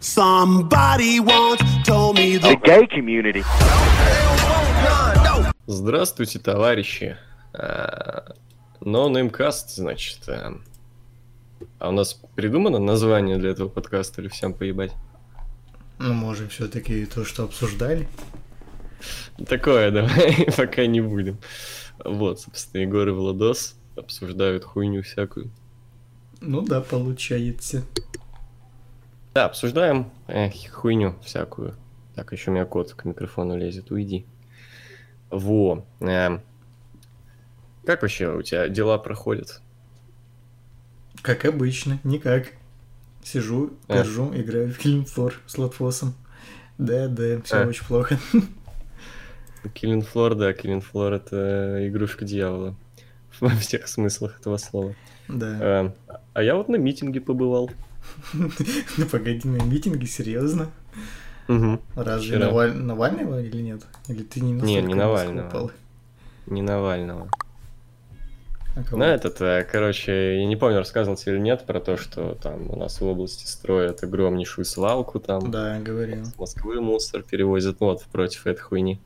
Somebody once told me the gay community. Здравствуйте, товарищи. No Name Cast, значит. а, А у нас придумано название для этого подкаста или всем поебать? Ну, можем все-таки то, что обсуждали. Такое давай пока не будем. Вот, собственно, Егор и Владос обсуждают хуйню всякую. Ну да, получается. Да, обсуждаем э, хуйню всякую. Так, еще у меня кот к микрофону лезет, уйди. Во. эм. Как вообще у тебя дела проходят? Как обычно, никак. Сижу, А. пержу, играю в Killing Floor с Лотфосом. Да, да, все А. очень плохо. Killing Floor, да, Killing Floor это игрушка дьявола. Во всех смыслах этого слова. Да. Эм, А я вот на митинге побывал. Ну погоди, на митинге, серьезно? Мгм. Разве Вчера. Наваль- Навального или нет? Или ты не Не, не Навального. Упал? Не Навального. А кого? Ну, этот, э, короче, я не помню, рассказывал тебе или нет, про то, что там у нас в области строят огромнейшую свалку там. Да, говорил. С Москвы мусор перевозят, вот, против этой хуйни.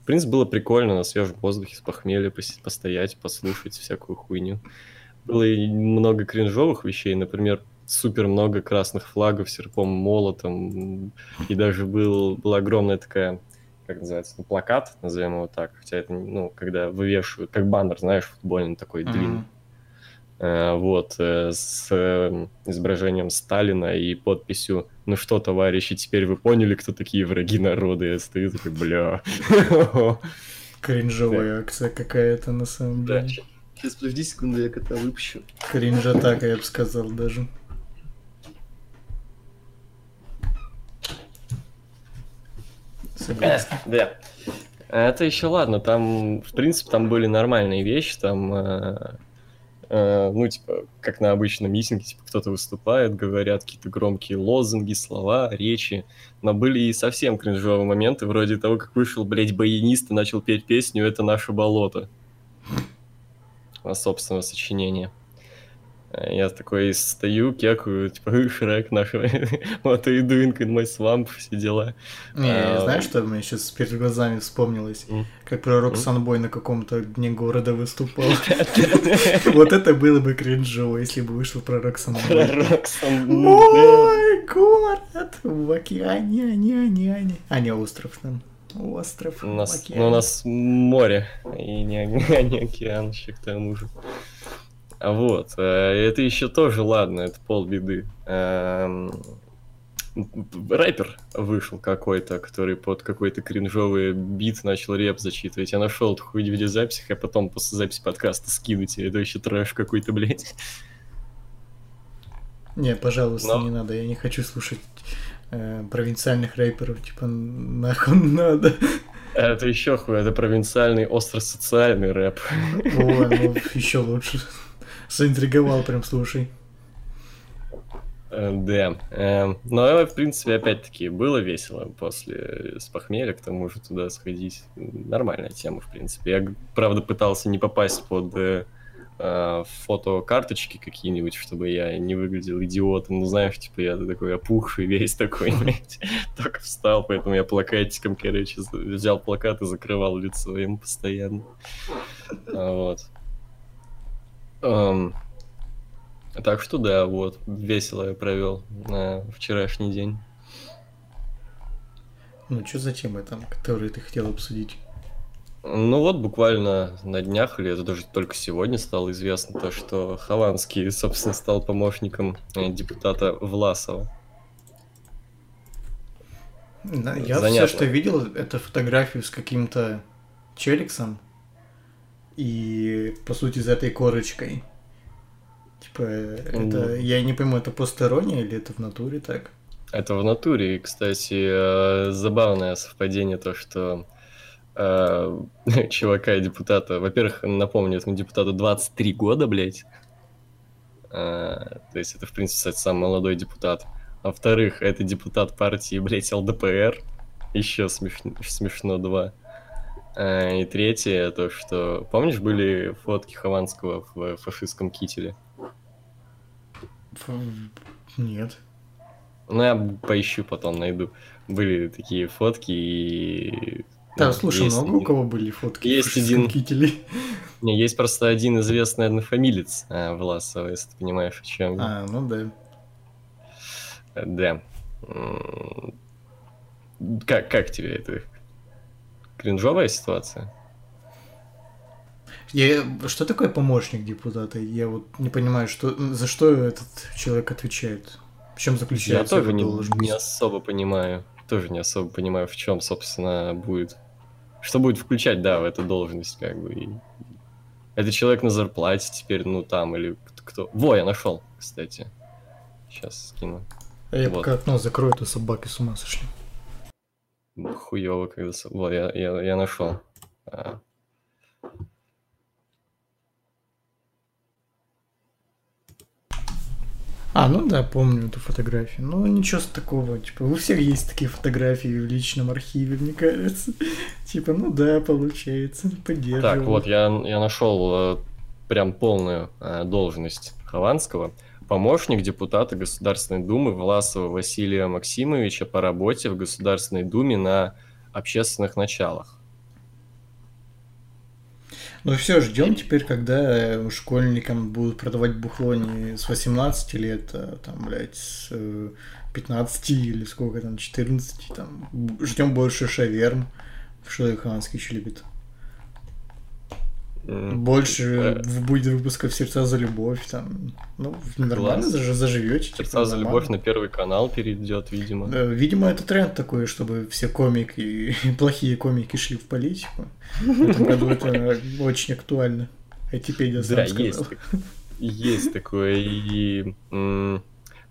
В принципе, было прикольно на свежем воздухе с похмелья постоять, послушать всякую хуйню. Было и много кринжовых вещей, например, супер много красных флагов серпом молотом, и даже был, была огромная такая, как называется, ну, плакат, назовем его так, хотя это, ну, когда вывешивают, как баннер, знаешь, футбольный такой длинный. Мгм. Э, вот, э, с э, изображением Сталина и подписью «Ну что, товарищи, теперь вы поняли, кто такие враги народа?» Я стою такой, бля. Кринжовая акция какая-то на самом деле. Сейчас, подожди секунду, я кота выпущу. Кринж-атака, я бы сказал даже. Да. Это еще ладно, там, в принципе, там были нормальные вещи, там, э, э, ну, типа, как на обычном митинге, типа, кто-то выступает, говорят какие-то громкие лозунги, слова, речи, но были и совсем кринжовые моменты, вроде того, как вышел, блядь, баянист и начал петь песню «Это наше болото» собственного сочинения. Э, Я такой стою, кекаю, типа, «Э, Шрек наш, what are you doing in my swamp, все дела. Не, А, знаешь, что мне сейчас перед глазами вспомнилось? М. Как пророк Санбой на каком-то дне города выступал. Вот это было бы кринжово, если бы вышел пророк Санбой. Пророк сам- Мой город в океане, ане, ане, ане. А, не, остров там. Остров У нас, океане. ну, у нас море, и не, не океан еще к тому же. А вот, э, это еще тоже ладно, это полбеды. Эм, Рэпер вышел какой-то, который под какой-то кринжовый бит начал реп зачитывать. Я нашел эту хуйню в видеозаписях, а потом после записи подкаста скину тебе. Это вообще трэш какой-то, блядь. Не, пожалуйста, Но- не надо, я не хочу слушать э, провинциальных рэперов, типа, нахуй надо. Это еще хуй, это провинциальный остро-социальный рэп. О, ну, еще лучше. Заинтриговал прям, слушай. Э, Да. Эм, Но, в принципе, опять-таки, было весело после с похмелья, к тому же туда сходить. Нормальная тема, в принципе. Я, правда, пытался не попасть под э, э, фотокарточки какие-нибудь, чтобы я не выглядел идиотом. Ну, знаешь, типа, я такой опухший весь такой. Только встал, поэтому я плакатиком, короче, взял плакат и закрывал лицо им постоянно. А, Вот. Эм, так что да, вот, весело я провел на вчерашний день. Ну, что за темы там, которые ты хотел обсудить? Ну вот, буквально на днях, или это даже только сегодня стало известно, то, что Хованский, собственно, стал помощником э, депутата Власова. Да, Я Занятно. все, что видел, это фотографию с каким-то челиксом и, по сути, за этой корочкой. Типа, это, я не пойму, это постороннее или это в натуре так? Это в натуре, и, кстати, э, забавное совпадение то, что э, чувака и депутата, во-первых, напомню, этому депутату 23 года, блядь. Э, то есть это, в принципе, самый молодой депутат. А во-вторых, это депутат партии, блядь, ЛДПР. Еще смешно, смешно два. Э, и третье, то, что... Помнишь, были фотки Хованского в фашистском кителе? Нет. Ну, я поищу потом, найду. Были такие фотки и... Да, ну, слушай, есть много у кого были фотки Есть один- кителе? Не, есть просто один известный однофамилец а, Власова, если ты понимаешь, о чем. я. А, ну да. Э, Да. Как, как тебе это? Кринжовая ситуация? Я... Что такое помощник депутата? Я вот не понимаю, что... за что этот человек отвечает. В чем Я заключается тоже его не, не особо понимаю. Тоже не особо понимаю, в чем, собственно, будет. Что будет включать, да, в эту должность, как бы. и- Это человек на зарплате теперь, ну там, или кто- кто. Во, я нашел, кстати. Сейчас скину. А я вот. пока окно закрою, то собаки с ума сошли. Хуево, когда... Во, я, я, я нашел. А, А, ну да, помню эту фотографию. Ну, ничего с такого. Типа, у всех есть такие фотографии в личном архиве, мне кажется. Типа, ну да, получается, поддерживаю. Так, вот, я, я нашел э, прям полную э, должность Хованского. Помощник депутата Государственной Думы Власова Василия Максимовича по работе в Государственной Думе на общественных началах. Ну все, ждем теперь, когда э, школьникам будут продавать бухло не с 18 лет, а там, блядь, с э, 15 или сколько там, 14, там. Ждем больше шаверм. Еще любит? М, Больше э, будет выпусков «Сердца за любовь», там, ну, нормально заж- заживете. типа, Сердца за нормально. любовь на Первый канал перейдет, видимо. Э, Видимо, это тренд такой, чтобы все комики, плохие комики шли в политику. В этом году это очень актуально. Айтипедия сам Да, есть, так- есть такое. И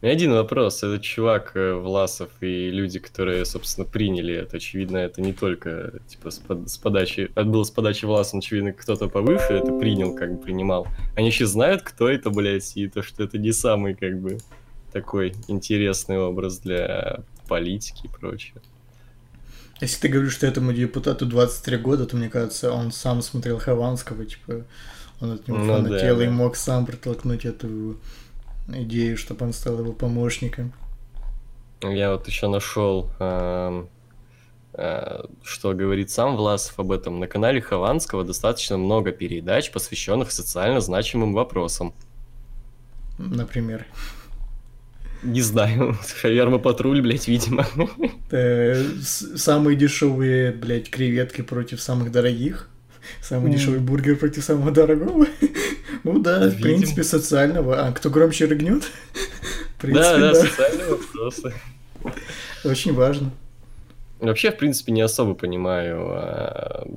меня один вопрос. Этот чувак э, Власов и люди, которые, собственно, приняли это, очевидно, это не только типа с, под- с подачи, это было с подачи Власова, очевидно, кто-то повыше это принял, как бы принимал. Они еще знают, кто это, блядь, и то, что это не самый, как бы, такой интересный образ для политики и прочее. Если ты говоришь, что этому депутату 23 года, то мне кажется, он сам смотрел Хованского, типа, он от него Ну да, фанател и да. мог сам протолкнуть эту идею, чтобы он стал его помощником. Я вот еще нашел, эм, э, что говорит сам Власов об этом. На канале Хованского достаточно много передач, посвященных социально значимым вопросам. Например. Не знаю, Шаверма патруль, блядь, видимо. Э, Самые дешевые, блядь, креветки против самых дорогих. Самый Мгм. дешевый бургер против самого дорогого. Ну да, в Видимо. принципе, социального. А кто громче рыгнет? В принципе, Да, да, да. социальные вопросы. Очень важно. Вообще, в принципе, не особо понимаю а,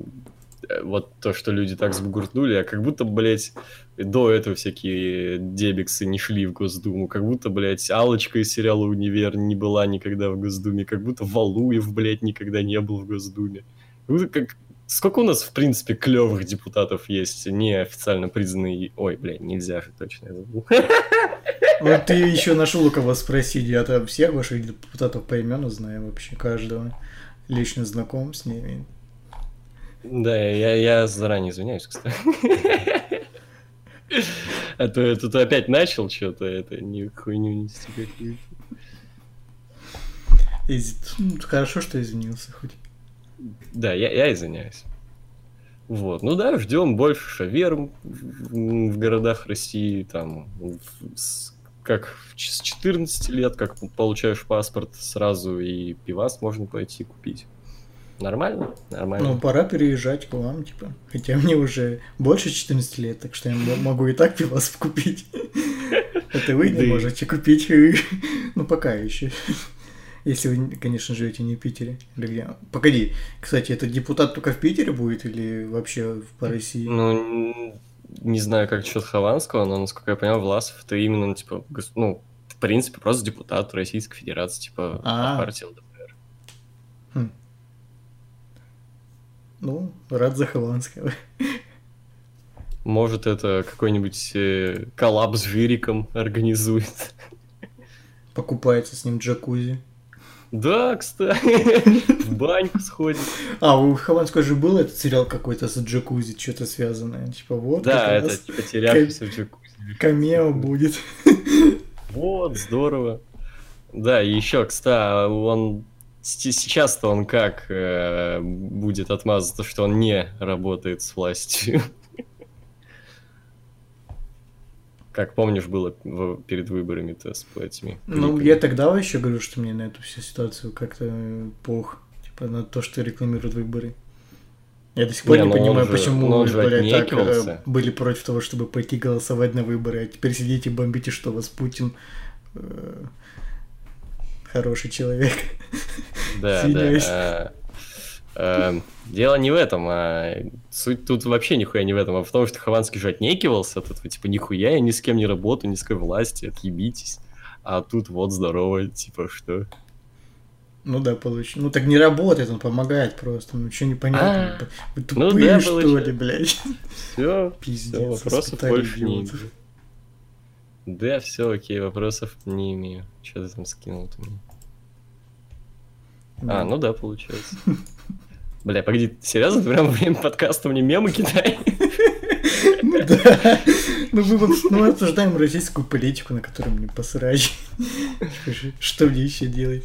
вот то, что люди так сбугуртнули, а как будто, блядь, до этого всякие дебиксы не шли в Госдуму, как будто, блядь, Алочка из сериала «Универ» не была никогда в Госдуме, как будто Валуев, блядь, никогда не был в Госдуме. Как будто как... Сколько у нас, в принципе, клевых депутатов есть, неофициально признанные... Ой, блядь, нельзя же точно. я забыл. Вот ты еще нашел у кого спросить. Я-то всех ваших депутатов по имену знаю вообще, каждого. Лично знаком с ними. Да, я, я заранее извиняюсь, кстати. А то я тут опять начал что-то, это не хуйню нести какую-то. Ну, Хорошо, что извинился хоть. Да, я, я извиняюсь. Вот, ну да, ждем больше шаверм в, городах России, там, с- как с 14 лет, как получаешь паспорт, сразу и пивас можно пойти купить. Нормально? Нормально. Ну, пора переезжать к вам, типа. Хотя мне уже больше 14 лет, так что я могу и так пивас купить. Это вы не можете купить. Ну, пока еще. Если вы, конечно, живете не в Питере. Или где? Погоди, кстати, этот депутат только в Питере будет или вообще по России? Ну, не знаю, как счет Хованского, но, насколько я понял, Власов это именно, ну, типа, ну, в принципе, просто депутат Российской Федерации, типа, А. партии ЛДПР. Хм. Ну, рад за Хованского. Может, это какой-нибудь э, коллаб с Жириком организует. Покупается с ним джакузи. Да, кстати, в баньку сходит. А, у Хованского же был этот сериал какой-то с джакузи, что-то связанное. Типа вот, Да, это типа терявшийся в джакузи. камео будет. Вот, здорово. Да, и еще, кстати, он сейчас-то он как э, будет отмазаться, что он не работает с властью? Как помнишь, было перед выборами-то с этими. Ну, я тогда еще говорю, что мне на эту всю ситуацию как-то э, пох. Типа на то, что рекламируют выборы. Я до сих пор Не, не, ну он понимаю, же- почему вы, блядь, так э, были против того, чтобы пойти голосовать на выборы, а теперь сидите и бомбите, что вас Путин э, хороший человек. Да, да. Э, э, Дело не в этом, а суть тут вообще нихуя не в этом, а в том, что Хованский же отнекивался от этого, типа, нихуя, я ни с кем не работаю, ни с какой власти, отъебитесь. А тут вот здорово, типа, что? Ну да, получилось. Ну так не работает, он помогает просто. Ну что непонятно. Вы ну тупые, да, что ли, получается. блядь? Все, Пиздец. все, вопросов больше не имею. Да, все, окей, вопросов не имею. Что ты там скинул-то мне? А, ну да, получается. Бля, погоди, ты серьезно? Ты прям во время подкаста мне мемы кидай? Ну да. Ну мы, ну, мы обсуждаем российскую политику, на которую мне посрать. Что мне еще делать?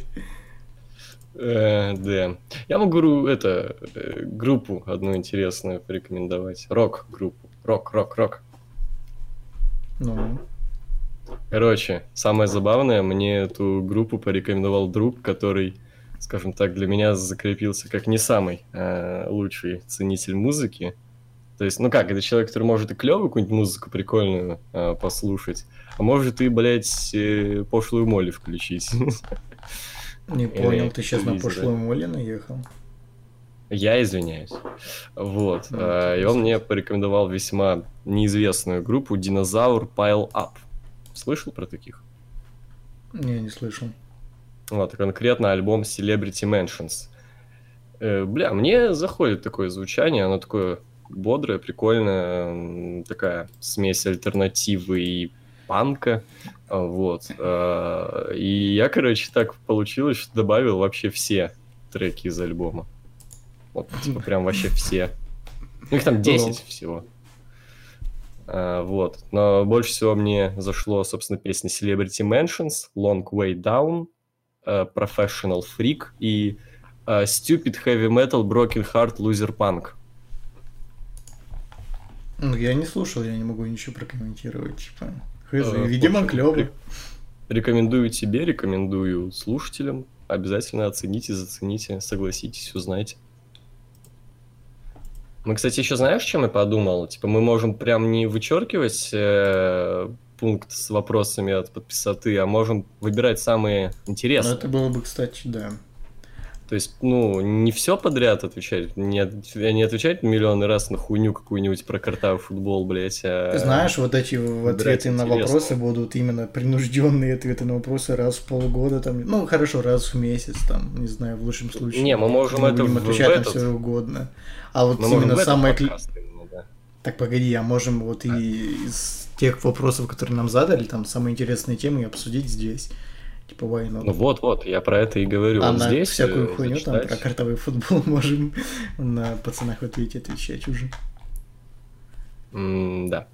Э, Да. Я могу это э, группу одну интересную порекомендовать. Рок-группу. Рок, рок, рок. Ну, Короче, самое забавное, мне эту группу порекомендовал друг, который, скажем так, для меня закрепился как не самый э, лучший ценитель музыки. То есть, ну как, это человек, который может и клевую какую-нибудь музыку прикольную э, послушать, а может и, блядь, э, пошлую моли включить. не понял, ты сейчас на пошлую моле наехал? Я извиняюсь. Вот. Ну, э, И он мне порекомендовал весьма неизвестную группу Динозавр Pile Up. Слышал про таких? Не, не слышал. Вот, конкретно альбом Celebrity Mansions. Э, бля, мне заходит такое звучание, оно такое бодрое, прикольное, такая смесь альтернативы и панка. А, Вот. э, И я, короче, так получилось, что добавил вообще все треки из альбома. Вот, типа, прям вообще все. Ну, их там 10 всего. А, Вот. Но больше всего мне зашло, собственно, песня Celebrity Mansions, Long Way Down, Professional Freak и э, Stupid Heavy Metal Broken Heart Loser Punk. Ну, я не слушал, я не могу ничего прокомментировать, типа. Хз, Э, видимо, клево. ре- Рекомендую тебе, рекомендую слушателям. Обязательно оцените, зацените, согласитесь, узнайте. Мы, кстати, еще знаешь, чем я подумал? Типа, мы можем прям не вычеркивать э, пункт с вопросами от подписоты, а можем выбирать самые Ну, интересные. это было бы, кстати, да. То есть, ну, не все подряд отвечать, не, от- не отвечать миллионы раз на хуйню какую-нибудь про картавый футбол, блядь. а- Знаешь, вот эти ответы на интересно. вопросы будут именно принужденные ответы на вопросы раз в полгода, там, ну, хорошо, раз в месяц, там, не знаю, в лучшем случае. Не, мы можем Мы это будем в- отвечать в на этот- все угодно. А вот Мы именно самое... кли- подкаст именно, да. Так, погоди, а можем вот и из тех вопросов, которые нам задали, там, самые интересные темы обсудить здесь. Типа, why not? Ну вот-вот, я про это и говорю. а Вот на здесь всякую э, хуйню, там, зачитать. про картовый футбол можем на пацанах в ответе отвечать уже. М, Да.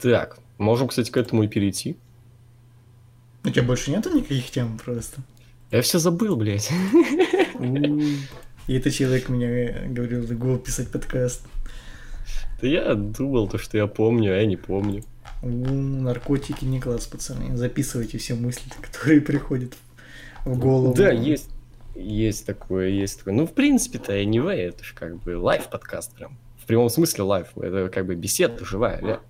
Так, можем, кстати, к этому и перейти. У тебя больше нету никаких тем просто? Я все забыл, блядь. И этот человек мне говорил, го писать подкаст. Да я думал то, что я помню, а я не помню. У, наркотики не класс, пацаны. Записывайте все мысли, которые приходят в голову. Да, есть. Есть такое, есть такое. Ну, в принципе-то anyway, это же как бы live-подкаст прям. В прямом смысле live. Это как бы беседа живая, ля.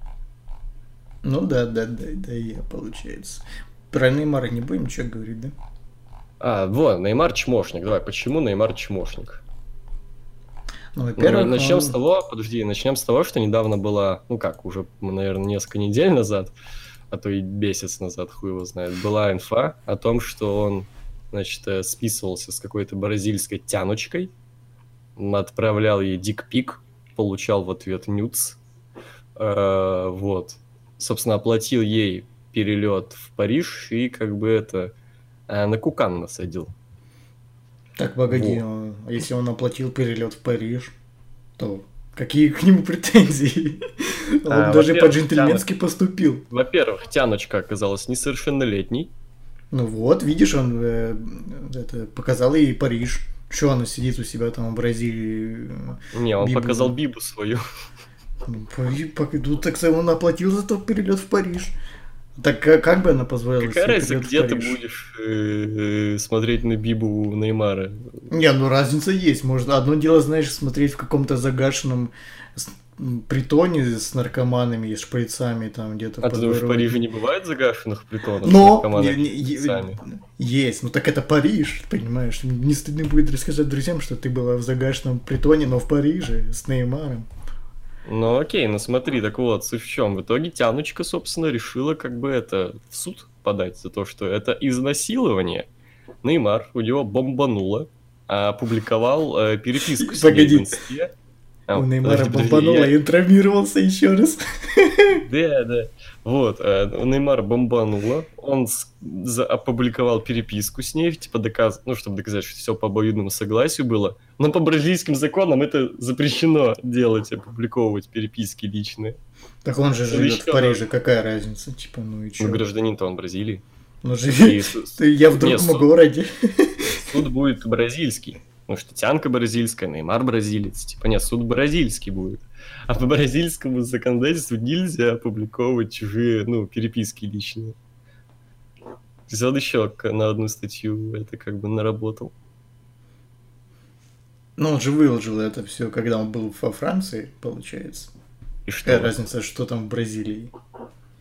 Ну да, да, да, да, я, получается. Про Неймара не будем ничего говорить, да? А, вот, Неймар чмошник. Давай, почему Неймар чмошник? Ну, во-первых, начнем он- с того, подожди, начнем с того, что недавно была, ну как, уже, наверное, несколько недель назад, а то и месяц назад, хуй его знает, была инфа о том, что он, значит, э, списывался с какой-то бразильской тяночкой, отправлял ей дикпик, получал в ответ нюц, Э, вот, собственно, оплатил ей перелет в Париж и как бы это э, на кукан насадил. Так, погоди, а если он оплатил перелет в Париж, то какие к нему претензии? Он А, даже во-первых, по-джентльменски поступил. Во-первых, тяночка оказалась несовершеннолетней. Ну вот, видишь, он э, это, показал ей Париж. Что она сидит у себя там в Бразилии? Не, он Бибу. показал Бибу свою. Ну, ну, так он оплатил за тот перелет в Париж. Так как, как бы она позволила Какая разница, где ты будешь э, э, смотреть на Бибу Неймара? Не, ну разница есть. Можно одно дело, знаешь, смотреть в каком-то загашенном с- притоне с наркоманами и шприцами там где-то. А ты думаешь, в. Париже не бывает загашенных притонов? с Но наркоманами не- есть, ну так это Париж, понимаешь? Не стыдно будет рассказать друзьям, что ты была в загашенном притоне, но в Париже с Неймаром. Ну окей, ну смотри, так вот, суть в чем? В итоге Тяночка, собственно, решила как бы это в суд подать за то, что это изнасилование. Неймар, у него бомбануло, а опубликовал э, переписку с ней Погоди. инсте. А, У Неймара бомбануло, я- и травмировался еще раз. Да, да. Вот, э, у Неймара бомбануло, он опубликовал переписку с ней, типа доказ... ну, чтобы доказать, что все по обоюдному согласию было. Но по бразильским законам это запрещено делать, опубликовывать переписки личные. Так он же Ну, живет в Париже, какая разница? Типа, ну и Ну, чё? гражданин-то он Бразилии. Ну И живет. су- Я в другом городе. суд будет бразильский. Потому что Тянка бразильская, Неймар бразилец. Типа нет, суд бразильский будет. А по бразильскому законодательству нельзя опубликовывать чужие, ну, переписки личные. Он еще на одну статью это как бы наработал. Ну, он же выложил это все, когда он был во Франции, получается. И что? Какая разница, что там в Бразилии?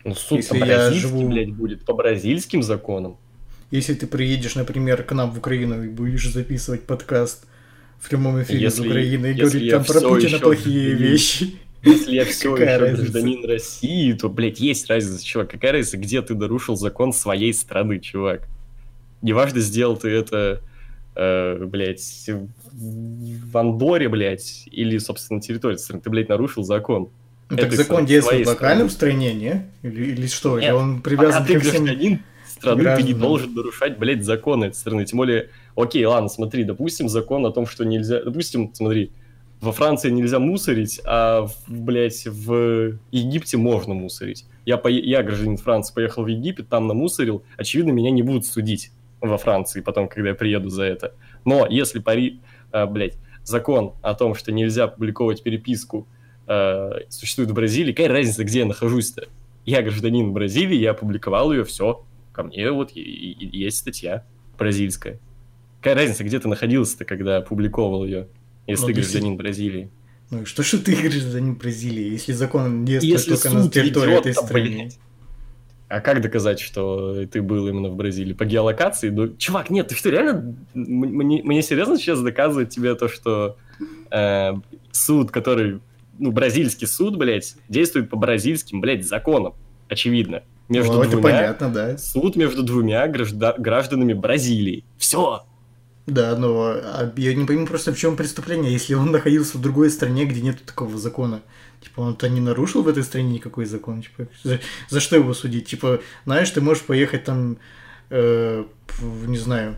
Ну, суд Если я бразильски, живу- блядь, будет по бразильским законам. Если ты приедешь, например, к нам в Украину и будешь записывать подкаст в прямом эфире из Если- Украины и говорить там про Путина плохие гражданин. вещи. Если я все Какая еще разница? гражданин России, то, блядь, есть разница, чувак. Какая разница, где ты нарушил закон своей страны, чувак? Неважно, сделал ты это, э, блядь, в Андоре, блядь, или, собственно, на территории страны. Ты, блядь, нарушил закон. Ну, так закон действует в стране, не? Или, или что? Или Нет, он Пока привязан ты ко всем... гражданин страны, ты не должен нарушать, блядь, законы этой страны. Тем более, окей, ладно, смотри, допустим, закон о том, что нельзя... Допустим, смотри, во Франции нельзя мусорить, а, блядь, в Египте можно мусорить. Я, по... я, гражданин Франции, поехал в Египет, там намусорил. Очевидно, меня не будут судить во Франции потом, когда я приеду за это. Но если, пари... а, блядь, закон о том, что нельзя публиковать переписку, а, существует в Бразилии, какая разница, где я нахожусь-то? Я гражданин Бразилии, я опубликовал ее, все. Ко мне вот есть статья бразильская. Какая разница, где ты находился-то, когда опубликовал ее, если Ну, ты гражданин Бразилии? Ну что ж ты гражданин Бразилии, если закон действует Если только на территории этой страны? блядь. А как доказать, что ты был именно в Бразилии? По геолокации? Ну, чувак, нет, ты что, реально... Мне, мне серьезно сейчас доказывать тебе то, что э, суд, который... Ну, бразильский суд, блядь, действует по бразильским, блядь, законам. Очевидно. Между Ну, это двумя... понятно, да. Суд между двумя гражда- гражданами Бразилии. Все. Да, но а, я не пойму просто, в чем преступление, если он находился в другой стране, где нет такого закона. Типа, он-то не нарушил в этой стране никакой закон. Типа, за, за что его судить? Типа, знаешь, ты можешь поехать там, э, не знаю,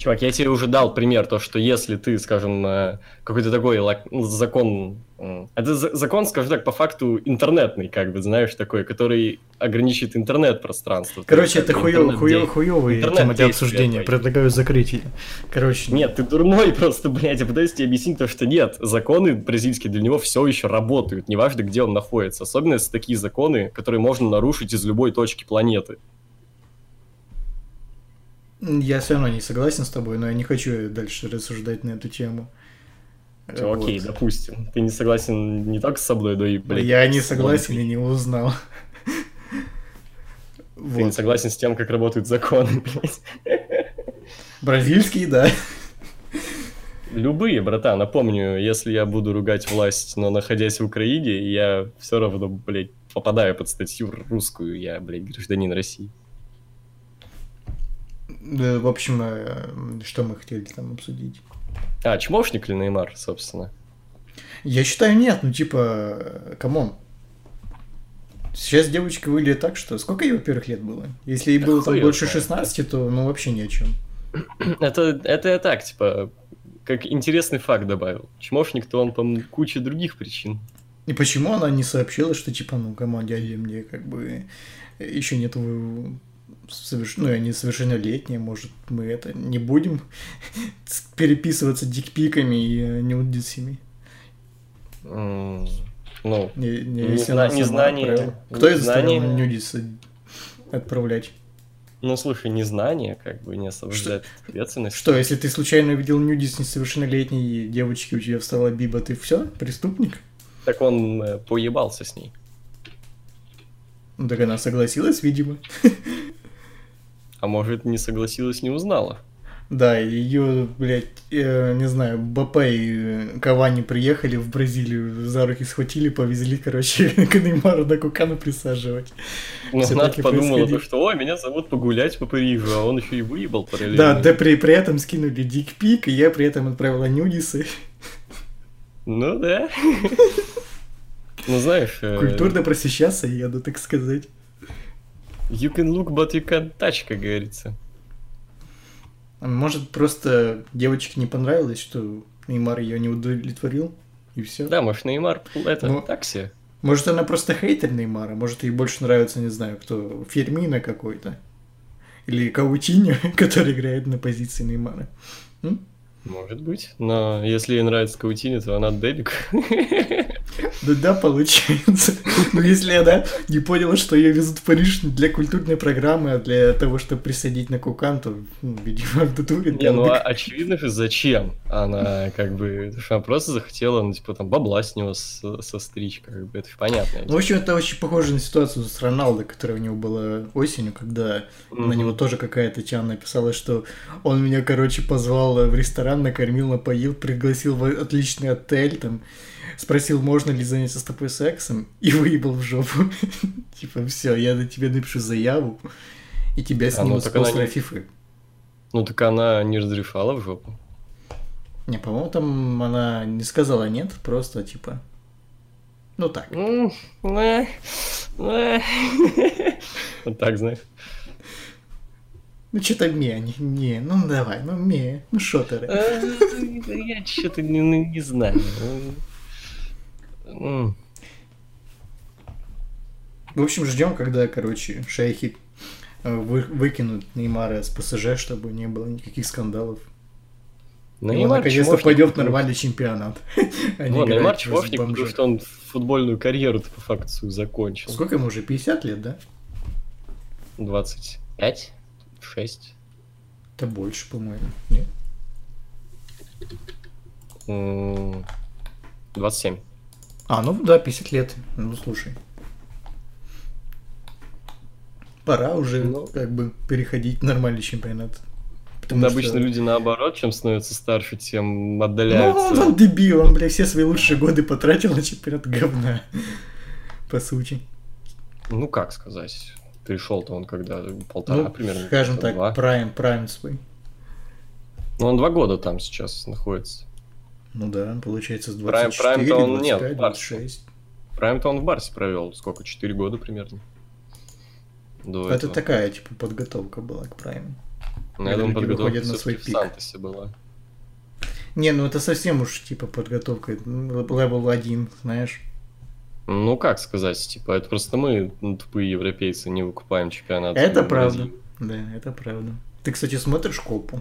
Чувак, я тебе уже дал пример, то, что если ты, скажем, э, какой-то такой ну, закон... м, Это за- закон, скажем так, по факту интернетный, как бы, знаешь, такой, который ограничивает интернет-пространство. Короче, это как бы, хуё, интернет хуё, действует. хуёвые Интернет тема для обсуждения. Предлагаю закрыть ее. Короче, Нет, ты дурной просто, блядь, я пытаюсь тебе объяснить то, что нет, законы бразильские для него все еще работают, неважно, где он находится. Особенно если такие законы, которые можно нарушить из любой точки планеты. Я все равно не согласен с тобой, но я не хочу дальше рассуждать на эту тему. Окей, Вот. допустим. Ты не согласен не только со мной, но и, блядь, я не с согласен и не узнал. Ты не Вот. согласен с тем, как работают законы, блядь. Бразильский, да. Любые, братан, напомню, если я буду ругать власть, но находясь в Украине, я все равно, блядь, попадаю под статью русскую, я, блядь, гражданин России. В общем, э, что мы хотели там обсудить? А, чмошник ли Неймар, собственно? Я считаю, нет, ну типа, come on. Сейчас девочка выглядит так, что... Сколько ей, во-первых, лет было? Если ей Да было там больше знает. 16, то ну вообще ни о чем. Это, это я так, типа, как интересный факт добавил. Чмошник-то он по куче других причин. И почему она не сообщила, что типа, ну, дядя, мне как бы еще нету соверш... ну, они совершеннолетние, может, мы это не будем переписываться дикпиками и э, нюдисами. М, Ну, Не, не, Не зна- незнание- отправила. Кто из заставил незнание- нюдис отправлять? ну слушай, незнание как бы не освобождает от ответственности. Что, если ты случайно увидел нюдис несовершеннолетней девочки, у тебя встала биба, ты все, преступник? Так он э, поебался с ней. Ну так она согласилась, видимо. А может, не согласилась, не узнала. Да, ее, блядь, э, не знаю, БП и э, Кавани приехали в Бразилию, за руки схватили, повезли, короче, к Неймару на Кукану присаживать. Всё она таки подумала, то, что о, меня зовут погулять по Парижу, а он еще и выебал параллельно. Да, да при, при этом скинули дикпик, и я при этом отправила нюдисы. Ну да. Ну знаешь, э, Культурно просвещаться еду, так сказать. You can look, but you can't touch, как говорится. Может, просто девочке не понравилось, что Неймар ее не удовлетворил, и все. Да, может, Неймар это Ну, такси. Может, она просто хейтер Неймара, может, ей больше нравится, не знаю, кто, Фермина какой-то. Или Каутиньо, который играет на позиции Неймара. М? Может быть. Но если ей нравится Каутини, то она дебик. Да, да, получается. Но если она не поняла, что ее везут в Париж не для культурной программы, а для того, чтобы присадить на Кукан, то, ну, видимо, в натуре. Не, ну да, а очевидно же, зачем она как бы... Она просто захотела, ну, типа, там, бабла с него состричь, как бы, это понятно. Ну, в общем, это очень похоже на ситуацию с Роналдо, которая у него была осенью, когда на него тоже какая-то тян написала, что он меня, короче, позвал в ресторан, накормил, напоил, пригласил в отличный отель, там, спросил, можно ли заняться с тобой сексом, и выебал в жопу. Типа, все, я на тебе напишу заяву, и тебя А, ну, снимут с не- фифы. Ну, так она не разрефала в жопу. Не, по-моему, там она не сказала нет, просто, типа, ну так. Э. Вот так, знаешь. Ну, что-то ме, не, не, ну давай, ну ме, ну шо ты? Э, Я что-то не, не- не знаю. В общем, ждем, когда, короче, шейхи э, вы- выкинут Неймара с ПСЖ, чтобы не было никаких скандалов. Ну, Неймар наконец-то пойдет в нормальный чемпионат. а Неймар чмошник, потому что он футбольную карьеру по факту закончил. Сколько ему уже? 50 лет, да? 25? 6? Это больше, по-моему. Нет? М, 27. А, ну да, 50 лет. Ну, слушай. Пора уже, Ну. как бы, переходить в нормальный чемпионат. Потому что- обычно люди наоборот, чем становятся старше, тем Ну, отдаляются. он, он дебил, он, бля, все свои лучшие годы потратил на чемпионат говна. По сути. Ну, как сказать? Пришел-то он когда? Полтора Ну, примерно? скажем так, Два. прайм, прайм свой. Ну, он два года там сейчас находится. Ну да, получается с Прайм- 24, прайм-то он- нет, 25, Барс. 26. Прайм-то он в Барсе провел. Сколько? Четыре года примерно. До Это этого. такая, типа, подготовка была к прайму. Ну, я думаю, подготовка на свой всё-таки в пик. Сантосе была. Не, ну это совсем уж, типа, подготовка. Левел 1, знаешь. Ну, как сказать, типа, это просто мы, ну, тупые европейцы, не выкупаем чемпионат. Это правда. Да, это правда. Ты, кстати, смотришь копу?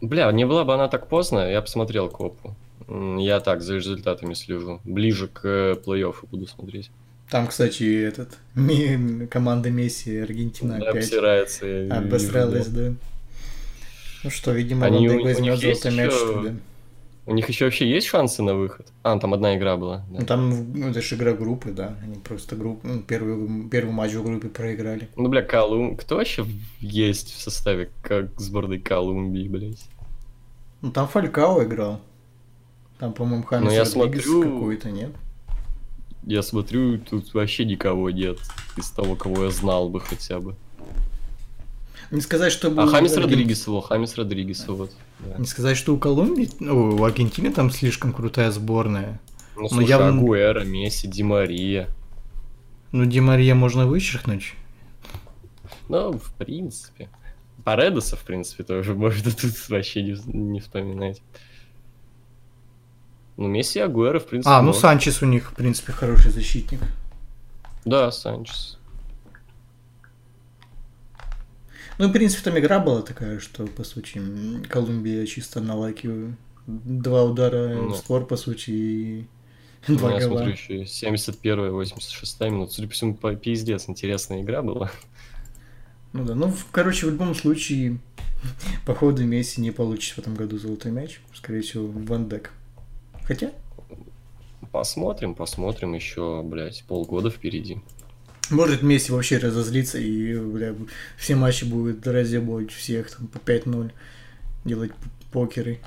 Бля, не была бы она так поздно, я посмотрел Копу. Я так, за результатами слежу. Ближе к э, плей-оффу буду смотреть. Там, кстати, этот ми- команда Месси Аргентина Да, опять обсирается. я вижу, обосралась, да. да. Ну что, видимо, Они- них возьмет золотой мяч ещё- тогда. У них еще вообще есть шансы на выход? А, там одна игра была. да. Ну там, ну, это же игра группы, да. Они просто группу, ну, первый, первый матч в группе проиграли. Ну, бля, Колум... Кто вообще есть в составе как сборной Колумбии, блядь? Ну там Фалькао играл. Там, по-моему, Хамис Ну, я смотрю- какой-то, нет? Я смотрю, тут вообще никого нет из того, кого я знал бы хотя бы. Не сказать, что... А Хамис Родригес его, Хамис Родригес, вот. Да. Не сказать, что у Колумбии, ну, у Аргентины там слишком крутая сборная. Ну, слушай, явно- Агуэра, Месси, Ди Мария. Ну, Ди Мария можно вычеркнуть. Ну, в принципе. Паредоса, в принципе, тоже можно тут вообще не, не вспоминать. Ну, Месси и Агуэра, в принципе, А, ну можно. Санчес у них, в принципе, хороший защитник. Да, Санчес. Ну, в принципе, там игра была такая, что, по сути, Колумбия чисто на лайке два удара Ну. в створ, по сути, и Ну, два я гола. смотрю, еще 71 86 минут. Судя по всему, по- пиздец, интересная игра была. Ну да, ну, в- короче, в любом случае, походу, Месси не получит в этом году золотой мяч. Скорее всего, Ван Дек. Хотя, Посмотрим, посмотрим еще, блядь, полгода впереди. Может, Месси вообще разозлится и, бля, все матчи будет разъебывать всех там по 5-0, делать покеры.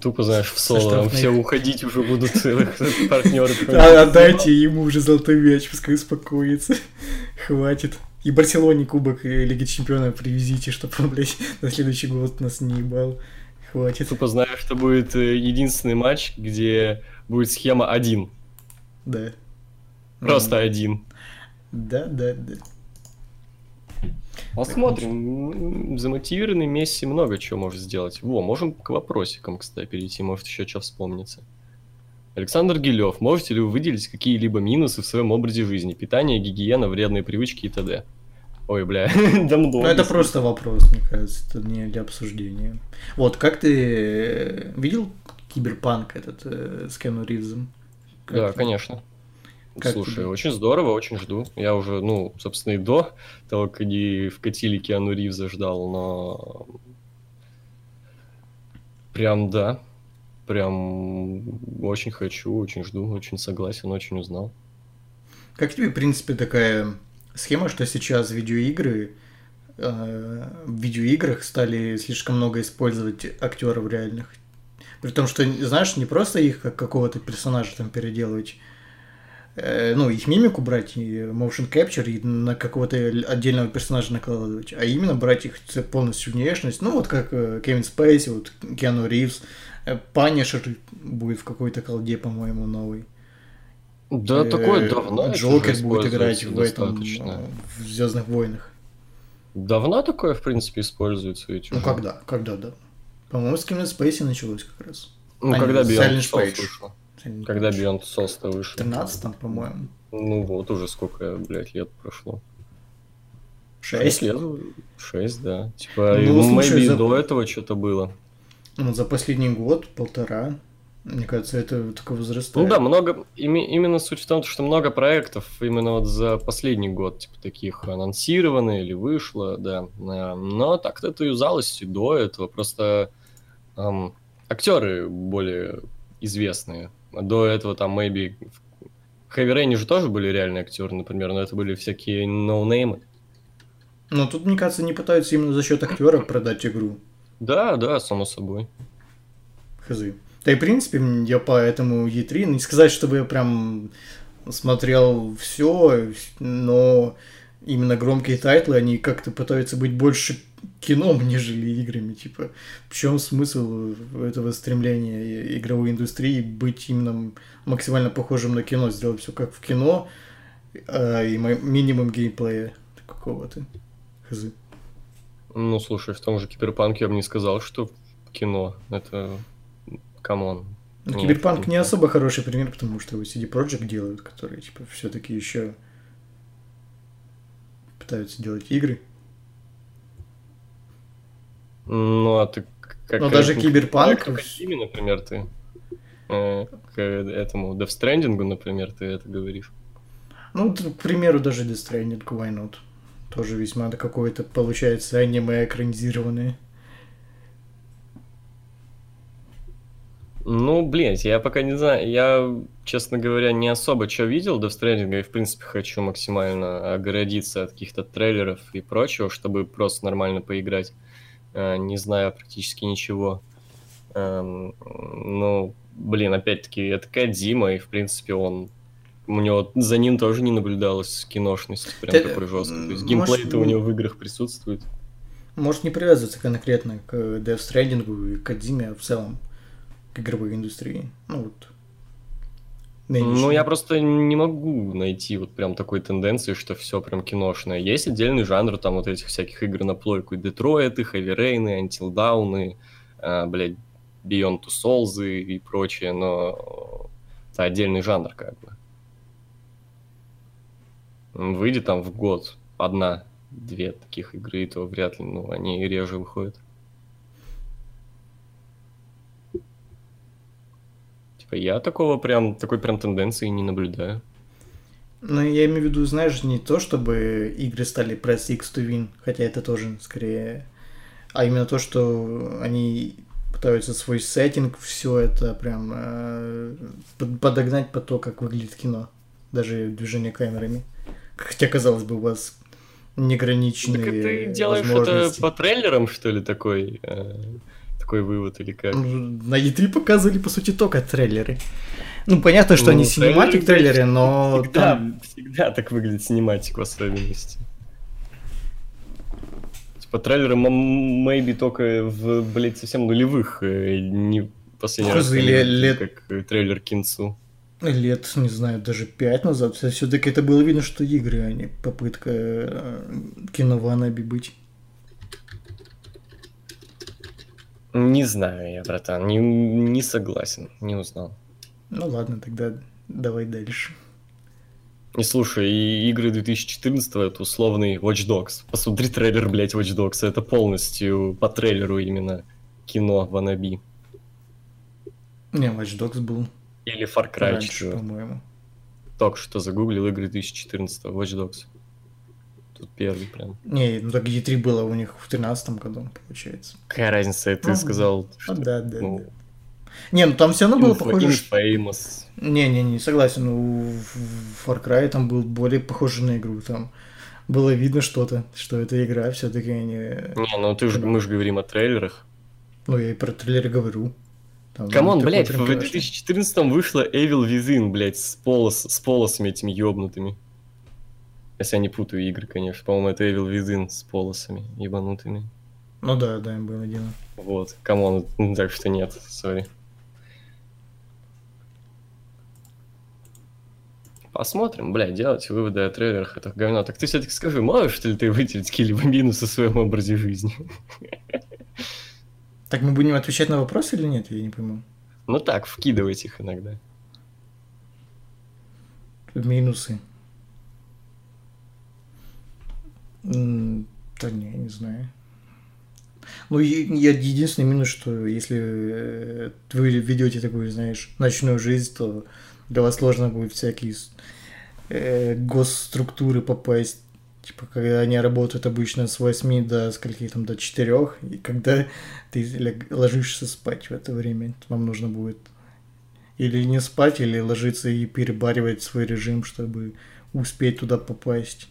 Тупо, знаешь, в Со соло там все уходить уже будут партнеры. А, отдайте ему уже золотой мяч, пускай успокоится. Хватит. И Барселоне кубок Лиги Чемпионов привезите, чтобы он, блядь, на следующий год нас не ебал. Хватит. Тупо знаешь, что будет э, единственный матч, где будет схема один. Да. Просто один. Да, да, да. Посмотрим. Замотивированный Месси много чего может сделать. Во, можем к вопросикам, кстати, перейти. Может, еще что вспомнится. Александр Гилев, можете ли вы выделить какие-либо минусы в своем образе жизни? Питание, гигиена, вредные привычки и т.д. Ой, бля, давно. Ну, это просто вопрос, мне кажется, это не для обсуждения. Вот, как ты э, видел Киберпанк этот э, с Кену Ривзом? Как Да, тебе? конечно. Как Слушай, тебе? очень здорово, очень жду. Я уже, ну, собственно, и до того, как они вкатили Киану Ривза ждал, но... Прям, да. Прям очень хочу, очень жду, очень согласен, очень узнал. Как тебе, в принципе, такая схема, что сейчас видеоигры э, в видеоиграх стали слишком много использовать актеров реальных? При том, что, знаешь, не просто их как какого-то персонажа там переделывать, ну, их мимику брать, и motion capture, и на какого-то отдельного персонажа накладывать, а именно брать их полностью внешность, ну, вот как э, Кевин Спейси, вот Киану Ривз, э, Панишер будет в какой-то колде, по-моему, новый. Да, Э, такое давно. Джокер будет играть в этом, э, в Звездных войнах. Давно такое, в принципе, используется ведь Ну когда? Когда, да? По-моему, с Кевин Спейси началось как раз. Ну, А, когда Beyond Silent Page. Когда Beyond Souls-то В вышел. 13 по-моему. Ну вот, уже сколько, блядь, лет прошло. 6 лет? Шесть, да. Типа, Ну, ну, слушай, maybe за- до этого что-то было. Ну, за последний год, полтора. Мне кажется, это только возрастает. Ну да, много, ими- именно суть в том, что много проектов именно вот за последний год, типа, таких анонсировано или вышло, да. А, Но так-то это юзалось и до этого, просто ам, актеры более известные. До этого там, maybe, в Heavy Rain же тоже были реальные актеры, например, но это были всякие ноунеймы. Но тут, мне кажется, не пытаются именно за счет актеров продать игру. Да, да, само собой. Хз. Да и, в принципе, я по этому E3, не сказать, чтобы я прям смотрел все, но именно громкие тайтлы, они как-то пытаются быть больше кином, нежели играми, типа. В чем смысл этого стремления игровой индустрии быть именно максимально похожим на кино, сделать все как в кино, а, и минимум геймплея какого-то. Хз. Ну, слушай, в том же Киберпанке я бы не сказал, что кино. Это... Come on. Ну, Нет, Киберпанк не особо хороший пример, потому что его CD Projekt делают, которые, типа, все-таки еще пытаются делать игры. Ну, а ты как... Но даже Киберпанк- к Кодзиме, например, ты... э, К этому Death Stranding, например, ты это говоришь. Ну, к примеру, даже Death Stranding, why not? Тоже весьма какое-то, получается, аниме экранизированное. Ну, блядь, я пока не знаю. Я, честно говоря, не особо что видел Death Stranding, и, в принципе, хочу максимально огородиться от каких-то трейлеров и прочего, чтобы просто нормально поиграть, не зная практически ничего. Эм, Ну, блин, опять-таки, это Кодзима, и, в принципе, он... У него за ним тоже не наблюдалось киношности прям Ты- такой жесткой. То есть геймплей-то у него в играх присутствует. Может, не привязываться конкретно к Death Stranding и Кодзиме, а в целом к игровой индустрии. Ну, вот. Ну, нынешней. я просто не могу найти вот прям такой тенденции, что все прям киношное. Есть отдельный жанр там вот этих всяких игр на плойку. Детройты, Rain, Until Dawn, а, блядь, Beyond Two Souls и, прочее, но это отдельный жанр как бы. Выйдет там в год одна две таких игры, то вряд ли, ну, они реже выходят. Я такого прям, такой прям тенденции не наблюдаю. Ну, я имею в виду, знаешь, не то, чтобы игры стали press X to win, хотя это тоже скорее, а именно то, что они пытаются свой сеттинг, все это прям э, под- подогнать под то, как выглядит кино, даже движение камерами. Хотя, казалось бы, у вас неограниченные Так ты делаешь это по трейлерам, что ли, такой, э, такой вывод или как? Ну, На E3 показывали, по сути, только трейлеры. Ну, понятно, что Ну, они cinematic трейлеры, но всегда, там... всегда так выглядит cinematic в особенности. Типа трейлеры maybe только в, блядь, совсем нулевых, э, не последний раз видел, лет- как э, трейлер Кинцу. лет, не знаю, даже пять назад, все-таки это было видно, что игры, а не попытка э, кино ванаби быть. Не знаю я, братан, не, не согласен, не узнал. Ну ладно, тогда давай дальше. Не слушай, и игры 2014 это условный Watch Dogs. Посмотри трейлер, блядь, Watch Dogs. Это полностью по трейлеру именно кино Ванаби. Не, Watch Dogs был Или Far Cry раньше, 4. по-моему. Только что загуглил игры 2014 Watch Dogs. Тут первый прям. Не, ну так E3 было у них в 13 году, получается. Какая разница, ты Ну, сказал, Ну что... да, да, ну, да. Не, ну там все равно было похоже... Infamous. Не-не-не, согласен, ну, в Far Cry там был более похоже на игру, там было видно что-то, что это игра все-таки не... Не, ну ты же, мы же говорим о трейлерах. Ну, я и про трейлеры говорю. Там Come on, блядь, в классный. 2014 вышла Evil Within, блядь, с, полос, с полосами этими ёбнутыми. Если я не путаю игры, конечно. По-моему, это Evil Within с полосами ебанутыми. Ну да, да, было дело. Вот, come on, так что нет, sorry. Посмотрим, блядь, делать выводы о трейлерах это говно. Так ты все-таки скажи, можешь ли ты выделить какие-либо минусы в своем образе жизни? Так мы будем отвечать на вопросы или нет, я не пойму. Ну так, вкидывать их иногда. Минусы. М, Да не, не знаю. Ну, я единственный минус, что если э, вы ведете такую, знаешь, ночную жизнь, то для вас сложно будет всякие э, госструктуры попасть. Типа, когда они работают обычно с 8 до скольки там, до 4, и когда ты ложишься спать в это время, вам нужно будет или не спать, или ложиться и перебаривать свой режим, чтобы успеть туда попасть.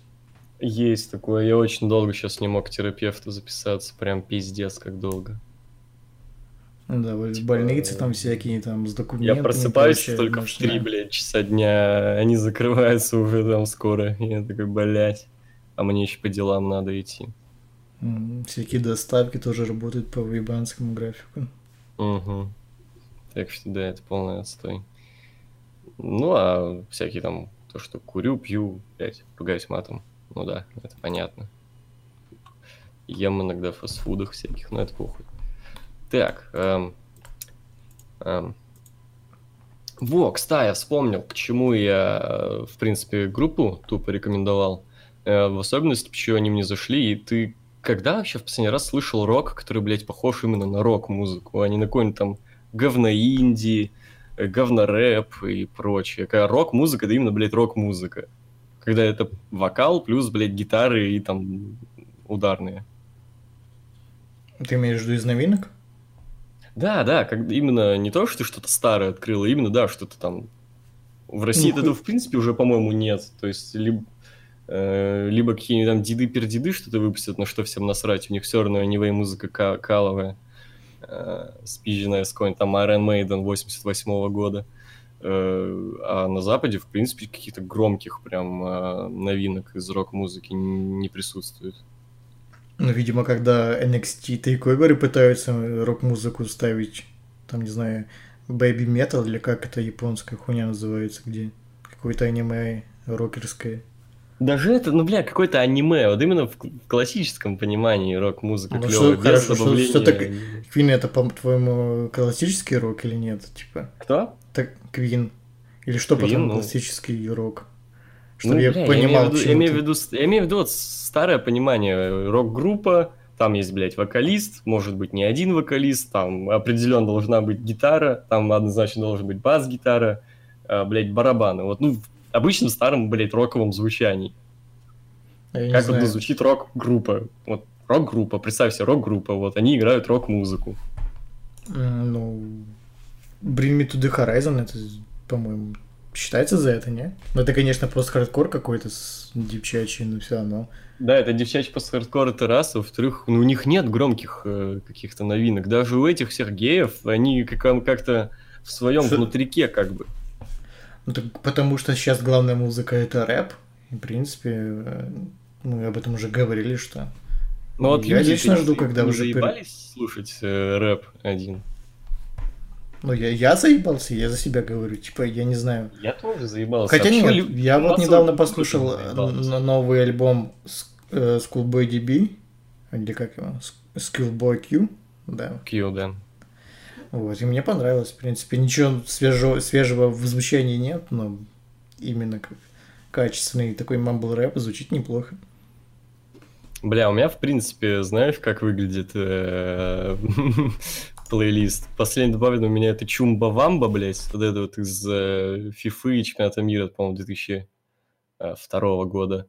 Есть такое. Я очень долго сейчас не мог к терапевту записаться. Прям пиздец, как долго. Ну Да, Типа, больницы там всякие, там с документами. Я просыпаюсь прочее, только в машина. 3, блядь, часа дня. Они закрываются уже там скоро. И я такой, блядь. А мне еще по делам надо идти. Всякие доставки тоже работают по вебанскому графику. Угу. Так что да, это полный отстой. Ну, а всякие там, то, что курю, пью, блядь, ругаюсь матом. Ну да, это понятно. Ем иногда в фастфудах всяких, но это похуй. Так, эм, эм. Во, кстати, вспомнил, к чему я, э, в принципе, группу тупо рекомендовал. Э, в особенности, почему они мне зашли, и ты когда вообще в последний раз слышал рок, который, блядь, похож именно на рок-музыку, а не на какой-нибудь там говно-инди, э, говно-рэп и прочее. Рок-музыка, это именно, блядь, рок-музыка. Когда это вокал плюс, блядь, гитары и там ударные. Ты имеешь в виду из новинок? Да, да, как именно не то, что ты что-то старое открыл, а именно, да, что-то там... В России Ну, этого, в принципе, уже, по-моему, нет. То есть, либо, э, либо какие-нибудь там деды-пердеды что-то выпустят, на что всем насрать. У них все равно anyway музыка ка- каловая, э, спизженная с какой-нибудь там Iron Maiden 88 года. Э, а на Западе, в принципе, каких-то громких прям э, новинок из рок-музыки не присутствует. Ну, видимо, когда NXT тейковеры пытаются рок-музыку ставить, там, не знаю, Baby Metal, или как это японская хуйня называется, где какое-то аниме рокерское. Даже это, ну, бля, какое-то аниме, вот именно в, классическом понимании рок-музыка Ну, клевая, что, без хорошо, что- добавления... что так- Квин это, по-твоему, классический рок или нет? Типа, Кто? Квин. Или что, Queen, по-твоему, ну. классический рок? Чтобы Ну, я бля, я понимал, имею в виду- к я имею в ты. виду, я имею в виду вот старое понимание. Рок-группа, там есть, блядь, вокалист, может быть, не один вокалист, там определенно должна быть гитара, там однозначно должен быть бас-гитара, а, блядь, барабаны. Вот, ну, в обычном старом, блядь, роковом звучании. Я как вот звучит рок-группа. Вот рок-группа, представь себе, рок-группа, вот, они играют рок-музыку. Ну, Bring Me to the Horizon, это, по-моему, считается за это, не? Ну, это, конечно, просто хардкор какой-то с девчачий, но все равно. Да, это девчачий пост-хардкор это раз, а во-вторых, ну, у них нет громких э, каких-то новинок. Даже у этих всех геев, они как- как-то в своем Что- внутрике как бы. Ну, так потому что сейчас главная музыка это рэп. И, в принципе, э, мы об этом уже говорили, что... Ну вот Я люди лично жду, когда уже пер- заебались слушать э, рэп один. Ну, я, я заебался, я за себя говорю. Типа, я не знаю. Я тоже заебался. Хотя почему нет, лю- я вот недавно послушал э, новый альбом э, Schoolboy DB, или как его, Skillboy Q, да, Кью, да. вот, и мне понравилось, в принципе, ничего свежего, свежего в звучании нет, но именно как качественный такой мамбл рэп звучит неплохо. Бля, у меня, в принципе, знаешь, как выглядит э, плейлист? Последний добавлен у меня это Чумба-Вамба, блядь, вот это вот из э, Фифы и чемпионата мира, по-моему, 2002 года.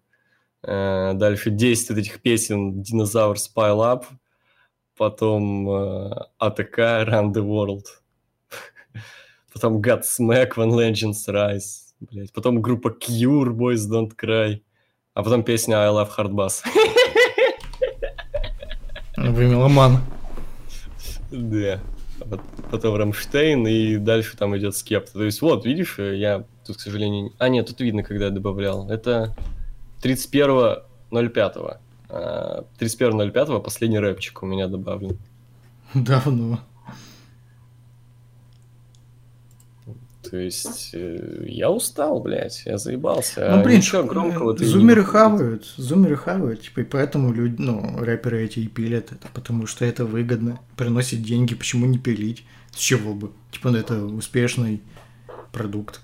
Э, Дальше 10 вот этих песен Динозавр Spile Up, потом э, АТК Run the World, потом Godsmack When Legends Rise, блядь, потом группа Cure Boys Don't Cry, а потом песня I Love Hard Bass. Вы меломан. Да. А пот- Потом Рамштейн, и дальше там идет скепта. То есть, вот, видишь, я тут, к сожалению... А, нет, тут видно, когда я добавлял. Это 31.05. А, 31.05 последний рэпчик у меня добавлен. Давно. То есть, э, я устал, блядь, я заебался. Ну, А блин, ничего громкого ты не зумеры выходит. хавают, зумеры хавают, типа, и поэтому люди, ну, рэперы эти и пилят это, потому что это выгодно, приносит деньги, почему не пилить? С чего бы? Типа, ну, это успешный продукт.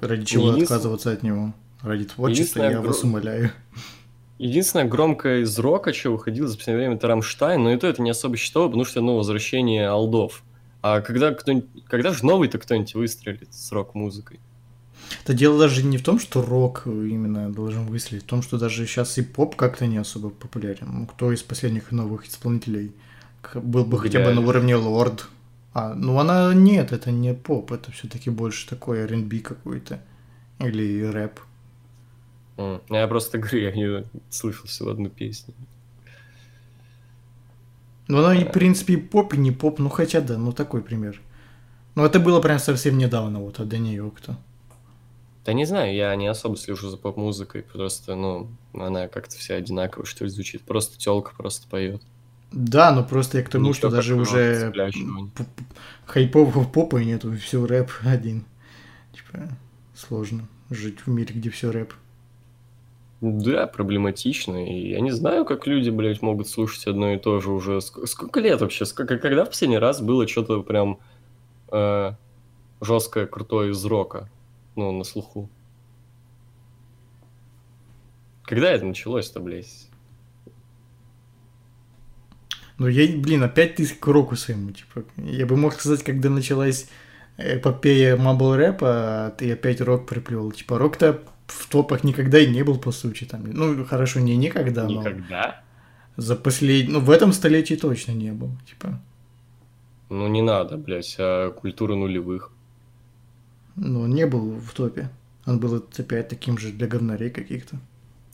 Ради чего Единственное- отказываться от него? Ради творчества я вас умоляю. Единственное громкое из рока, что выходило за последнее время, это Рамштайн, но и то это не особо считало, потому что, ну, возвращение алдов. А когда кто когда же новый-то кто-нибудь выстрелит с рок-музыкой? Это дело даже не в том, что рок именно должен выстрелить, в том, что даже сейчас и поп как-то не особо популярен. Ну, кто из последних новых исполнителей был бы хотя бы на уровне лорд? А, ну она нет, это не поп, это все-таки больше такой R&B какой-то. Или рэп. Я просто говорю, я не слышал всего одну песню. Ну она, и, в принципе, и поп, и не поп, ну хотя да, ну такой пример. Ну это было прям совсем недавно, вот, от нее кто. Да не знаю, я не особо слежу за поп-музыкой, просто, ну, она как-то вся одинаково, что ли, звучит. Просто телка просто поет. Да, но просто я к тому, Ничего что даже уже хайпового попа нету, все рэп один. Типа, сложно жить в мире, где все рэп. Да, проблематично. И я не знаю, как люди, блядь, могут слушать одно и то же уже. Ск- Сколько лет вообще? Ск- Когда в последний раз было что-то прям э, жесткое, крутое из рока? Ну, на слуху. Когда это началось-то, блядь? Ну, я, блин, опять ты к року своему, типа. Я бы мог сказать, когда началась эпопея мабл рэпа, а ты опять рок приплел. Типа, рок-то в топах никогда и не был, по сути. Там. Ну, хорошо, не никогда, но Никогда? за последний... Ну, в этом столетии точно не был, типа. Ну, не надо, блядь, а культура нулевых. Ну, он не был в топе. Он был опять таким же для говнарей каких-то.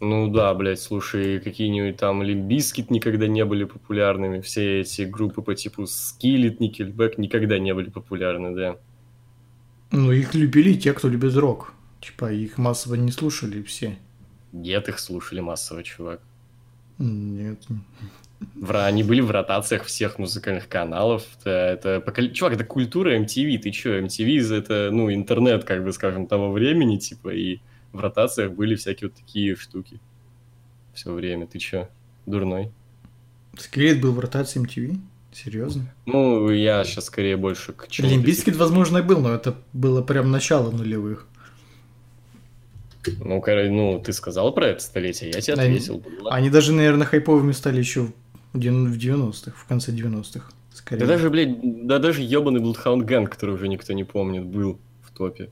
Ну да, блядь, слушай, какие-нибудь там Limp Bizkit никогда не были популярными, все эти группы по типу Skillet, Nickelback никогда не были популярны, да. Ну, их любили те, кто любит рок. Типа, их массово не слушали все. Нет, их слушали массово, чувак. Нет. В ра- Они были в ротациях всех музыкальных каналов. Это, это Чувак, это культура MTV. Ты чё, MTV это, ну, интернет, как бы, скажем, того времени, типа, и в ротациях были всякие вот такие штуки. Все время. Ты чё, дурной? Скелет был в ротации MTV? Серьезно? Ну, я сейчас скорее больше к чему Limp Bizkit, возможно, и был, но это было прям начало нулевых. Ну, кор- ну, ты сказал про это столетие, я тебе Они- ответил. было. Они даже, наверное, хайповыми стали еще в дев- в 90-х, в конце 90-х. Скорее. Да даже, блядь, да даже ебаный Bloodhound Gang, который уже никто не помнит, был в топе.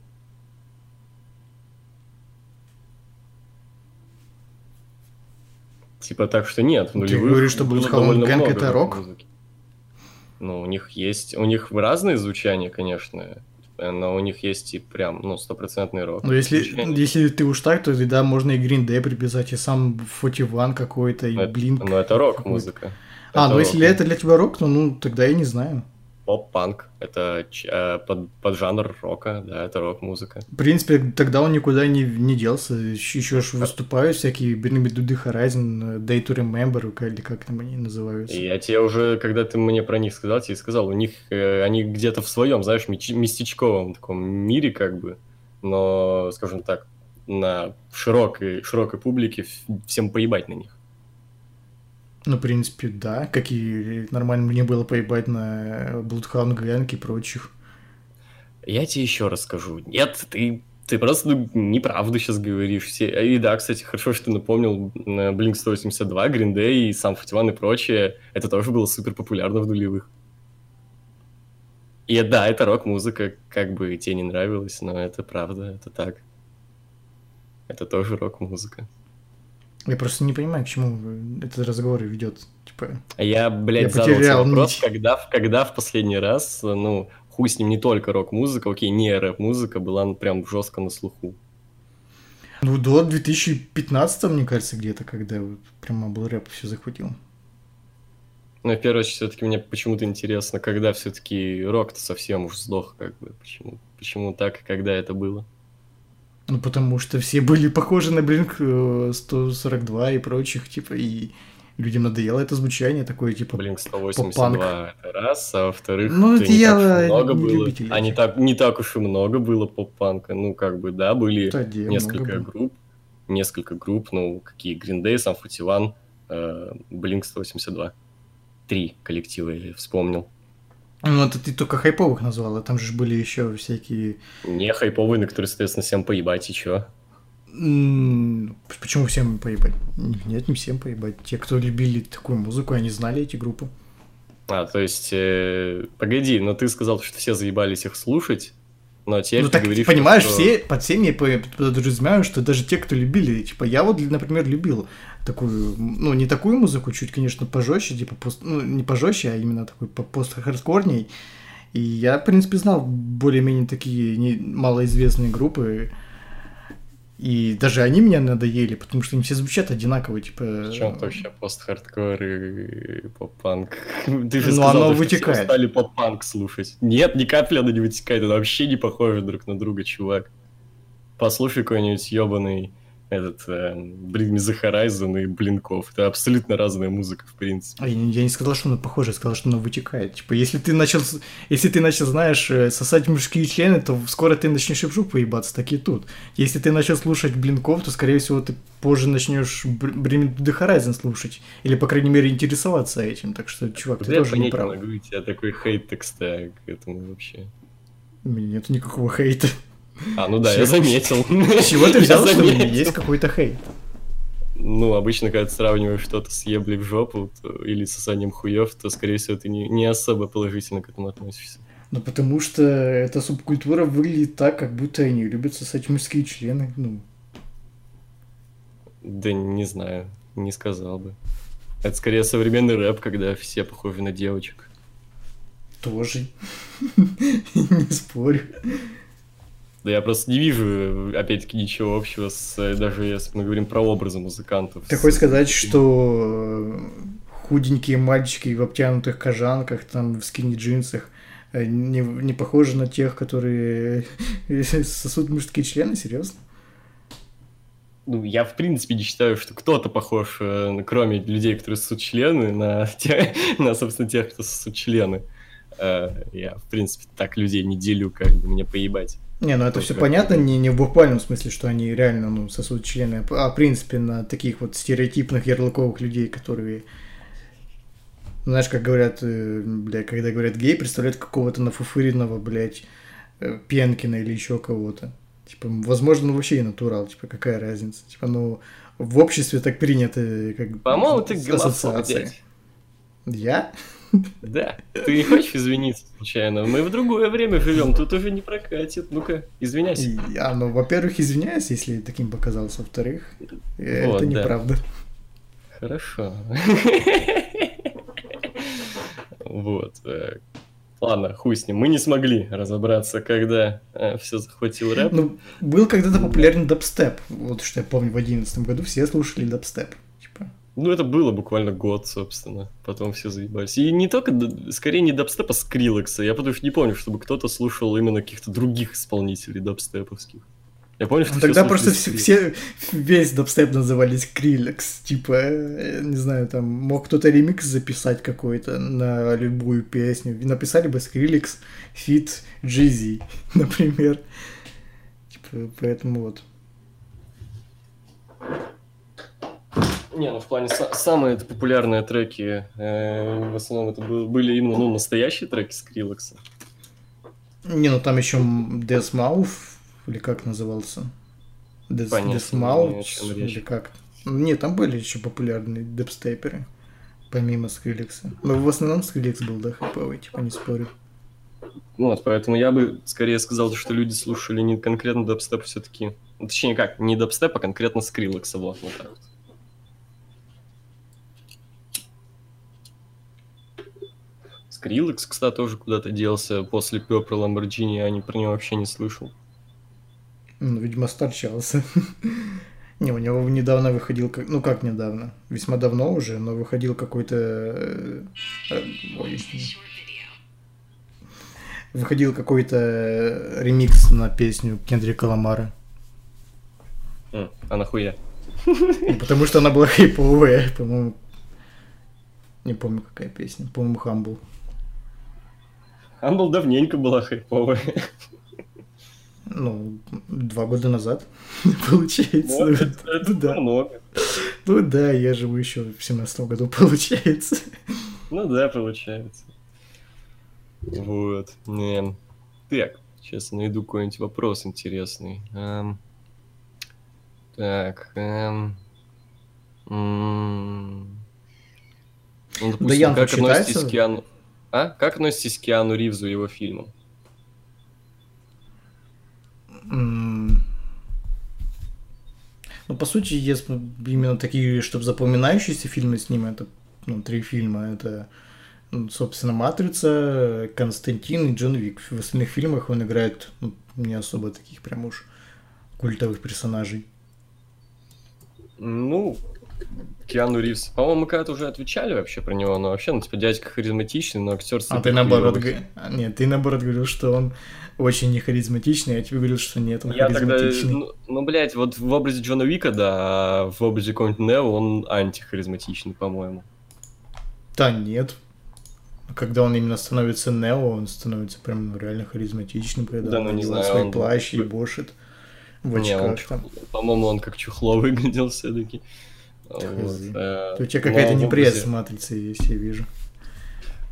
Типа так что нет, в Ты говоришь, что Bloodhound Gang это рок? рок-музыки. Ну, у них есть, у них разные звучания, конечно, но у них есть и прям, ну, стопроцентный рок. Ну, если, если ты уж так, то да, можно и Green Day приписать, и сам 41 какой-то, и Ну, это- Blink. Ну, это рок-музыка. А, ну если это для тебя рок, то ну тогда я не знаю. Поп-панк, это э, под, поджанр рока, да, это рок-музыка. В принципе, тогда он никуда не, не делся. Еще ж выступают всякие to the Horizon, Day to Remember, или как там они называются. Я тебе уже, когда ты мне про них сказал, тебе сказал, у них э, они где-то в своем, знаешь, местечковом таком мире, как бы, но, скажем так, на широкой, широкой публике всем поебать на них. Ну, в принципе, да. Как и нормально мне было поебать на Bloodhound Gang и прочих. Я тебе еще раз скажу. Нет, ты, ты просто ну, неправду сейчас говоришь. Все... И да, кстати, хорошо, что ты напомнил на Blink 182, Green Day и Sum 41 и прочее. Это тоже было супер популярно в нулевых. И да, это рок-музыка, как бы тебе не нравилось, но это правда, это так. Это тоже рок-музыка. Я просто не понимаю, к чему этот разговор ведет. Типа, я, блядь, Я задал вопрос, когда, в- когда в последний раз, ну, хуй с ним не только рок-музыка, окей, не рэп-музыка, была ну, прям жестко на слуху. ну, до 2015, мне кажется, где-то, когда вот прямо был рэп все захватил. Ну, в первую очередь, все-таки мне почему-то интересно, когда все-таки рок-то совсем уж сдох, как бы, почему, почему так, и когда это было. Ну, потому что все были похожи на э, 142 и прочих, типа, и людям надоело это звучание такое, типа... Блин, 182 это раз, а во-вторых, Ну, это не я так уж и много не было. А не так, не так уж и много было поп-панка. Ну, как бы, да, были Да, несколько много было. групп, несколько групп, ну, какие Green Day, Sum 41, э, Blink 182. Три коллектива я вспомнил. Ну, это ты только хайповых назвал, а там же были еще всякие... Не хайповые, на которые, соответственно, всем поебать, и чё? Почему всем поебать? Нет, не всем поебать. Те, кто любили такую музыку, они знали эти группы. А, то есть, э, погоди, но ты сказал, что все заебались их слушать, но теперь ну так, говоришь, понимаешь, что- все под всеми подразумеваю, что даже те, кто любили, типа, я вот, например, любил такую, ну, не такую музыку, чуть, конечно, пожестче, типа, пост, ну, не пожестче, а именно такой по- пост-хардкорней. И я, в принципе, знал более-менее такие не, малоизвестные группы, и даже они меня надоели, потому что они все звучат одинаково, типа... Причем вообще пост-хардкор и поп-панк. Ты же Ну, сказал, оно то, что вытекает. все стали поп-панк слушать. Нет, ни капли оно не вытекает, это вообще не похоже друг на друга, чувак. Послушай какой-нибудь ебаный этот э, Bring Me The Horizon и Блинков. Это абсолютно разная музыка, в принципе. А я, не- я не сказал, что оно похоже, я сказал, что оно вытекает. Типа, если ты начал, если ты начал, знаешь, э, сосать мужские члены, то скоро ты начнешь и в жопу ебаться, так и тут. Если ты начал слушать блинков, то, скорее всего, ты позже начнешь Bring Me to the Horizon слушать. Или, по крайней мере, интересоваться этим. Так что, чувак, ты Да я тоже не прав. могу, у тебя такой хейт текста к этому вообще. У меня нет никакого хейта. А, ну да, я заметил. Чего ты взял, что есть какой-то хейт? Ну, обычно, когда ты сравниваешь что-то с еблей в жопу то- или сосанием хуев, то, скорее всего, ты не, не особо положительно к этому относишься. Ну, потому что эта субкультура выглядит так, как будто они любят сосать мужские члены. Ну, Да не знаю, не сказал бы. Это скорее современный рэп, когда все похожи на девочек. тоже. Не спорю. Да я просто не вижу, опять-таки, ничего общего с, э, даже если мы говорим про образы музыкантов. Ты хочешь сказать, что э, худенькие мальчики в обтянутых кожанках, там, в скини-джинсах, э, не, не похожи на тех, которые сосут мужские члены? Серьезно? Ну, я, в принципе, не считаю, что кто-то похож, э, кроме людей, которые сосут члены, на, те- на собственно, тех, кто сосут члены. Э, Я, в принципе, так людей не делю, как бы мне поебать. Не, ну это все понятно, не, не в буквальном смысле, что они реально ну, сосут члены, а в принципе на таких вот стереотипных ярлыковых людей, которые, знаешь, как говорят, э, бля, когда говорят гей, представляют какого-то нафуфыренного, блядь, э, Пенкина или еще кого-то. Типа, возможно, он вообще и натурал, типа, какая разница? Типа, ну, в обществе так принято, как По-моему, ты гомофоб. Я? Да. Ты не хочешь извиниться случайно? Мы в другое время живем, тут уже не прокатит. Ну-ка, извиняйся. Я, ну, во-первых, извиняюсь, если таким показался. Во-вторых, э, Вот, это да. неправда. Хорошо. Вот. э, Ладно, хуй с ним. Мы не смогли разобраться, когда все захватил рэп. Ну, был когда-то популярен дабстеп. Вот что я помню, в одиннадцатом году все слушали дабстеп. Ну, это было буквально год, собственно. Потом все заебались. И не только, скорее, не дабстеп, а скриллекса. Я потому что не помню, чтобы кто-то слушал именно каких-то других исполнителей дабстеповских. Я помню, что Ну, Тогда просто все, все- весь дабстеп называли Скриллекс. Типа, э, не знаю, там мог кто-то ремикс записать какой-то на любую песню. Написали бы Скриллекс feat Джизи, например. Типа, поэтому вот. Не, ну в плане са- самые популярные треки, э, в основном это был- были именно ну, настоящие треки Скриллекса. Не, ну там еще Deadmau5, или как назывался? Dead, Понятия не Deadmau5, имею, о чем речь. или как? Нет, там были еще популярные дабстеперы, помимо Скриллекса. Но в основном Скрилекс был, да, хайповый, типа, не спорю. Вот, поэтому я бы скорее сказал, что люди слушали не конкретно дабстеп все-таки. Ну, точнее как, не дабстеп, а конкретно Скриллекса, вот, вот так вот. Скриллекс, кстати, тоже куда-то делся после Пепра Ламборджини, я не, про него вообще не слышал. Ну, видимо, старчался. Не, у него недавно выходил, ну как недавно, весьма давно уже, но выходил какой-то... э, э, ой, Выходил какой-то ремикс на песню Кендрика Ламара. А нахуя? Ну, Потому что она была хайповая, по-моему. Не помню, какая песня. По-моему, Humble. Амбл давненько была хайповая. Ну, два года назад, получается. Ну, это, это да. много. Ну да, я живу еще в семнадцатом году, получается. Ну да, получается. Вот. Не. Так, сейчас я найду какой-нибудь вопрос интересный. Эм, Так. эм, м, Ну, допустим, Янг как относитесь к Киану... А? Как относитесь к Киану Ривзу и его фильмам? Ну, по сути, если именно такие, чтобы запоминающиеся фильмы с ним, это ну, три фильма. Это, ну, собственно, «Матрица», «Константин» и «Джон Вик». В остальных фильмах он играет ну, не особо таких прям уж культовых персонажей. Ну, Киану Ривз. По-моему, мы когда-то уже отвечали вообще про него, но вообще, ну, типа, дядька харизматичный, но актер А ты наоборот, г- а, нет, ты наоборот говорил, что он очень не харизматичный, а я тебе говорил, что нет, он Я тогда, харизматичный. ну, ну, блядь, вот в образе Джона Вика, да, а в образе какого-нибудь Нео он антихаризматичный, по-моему. Да нет. Когда он именно становится Нео, он становится прям ну, реально харизматичным, когда Да, он ну, не знаю, свой он- плащ и бошит в Не, он очках там. По-моему, он как чухло выглядел все-таки. Хз. э, У тебя какая-то неприязнь с матрицей, есть, я вижу.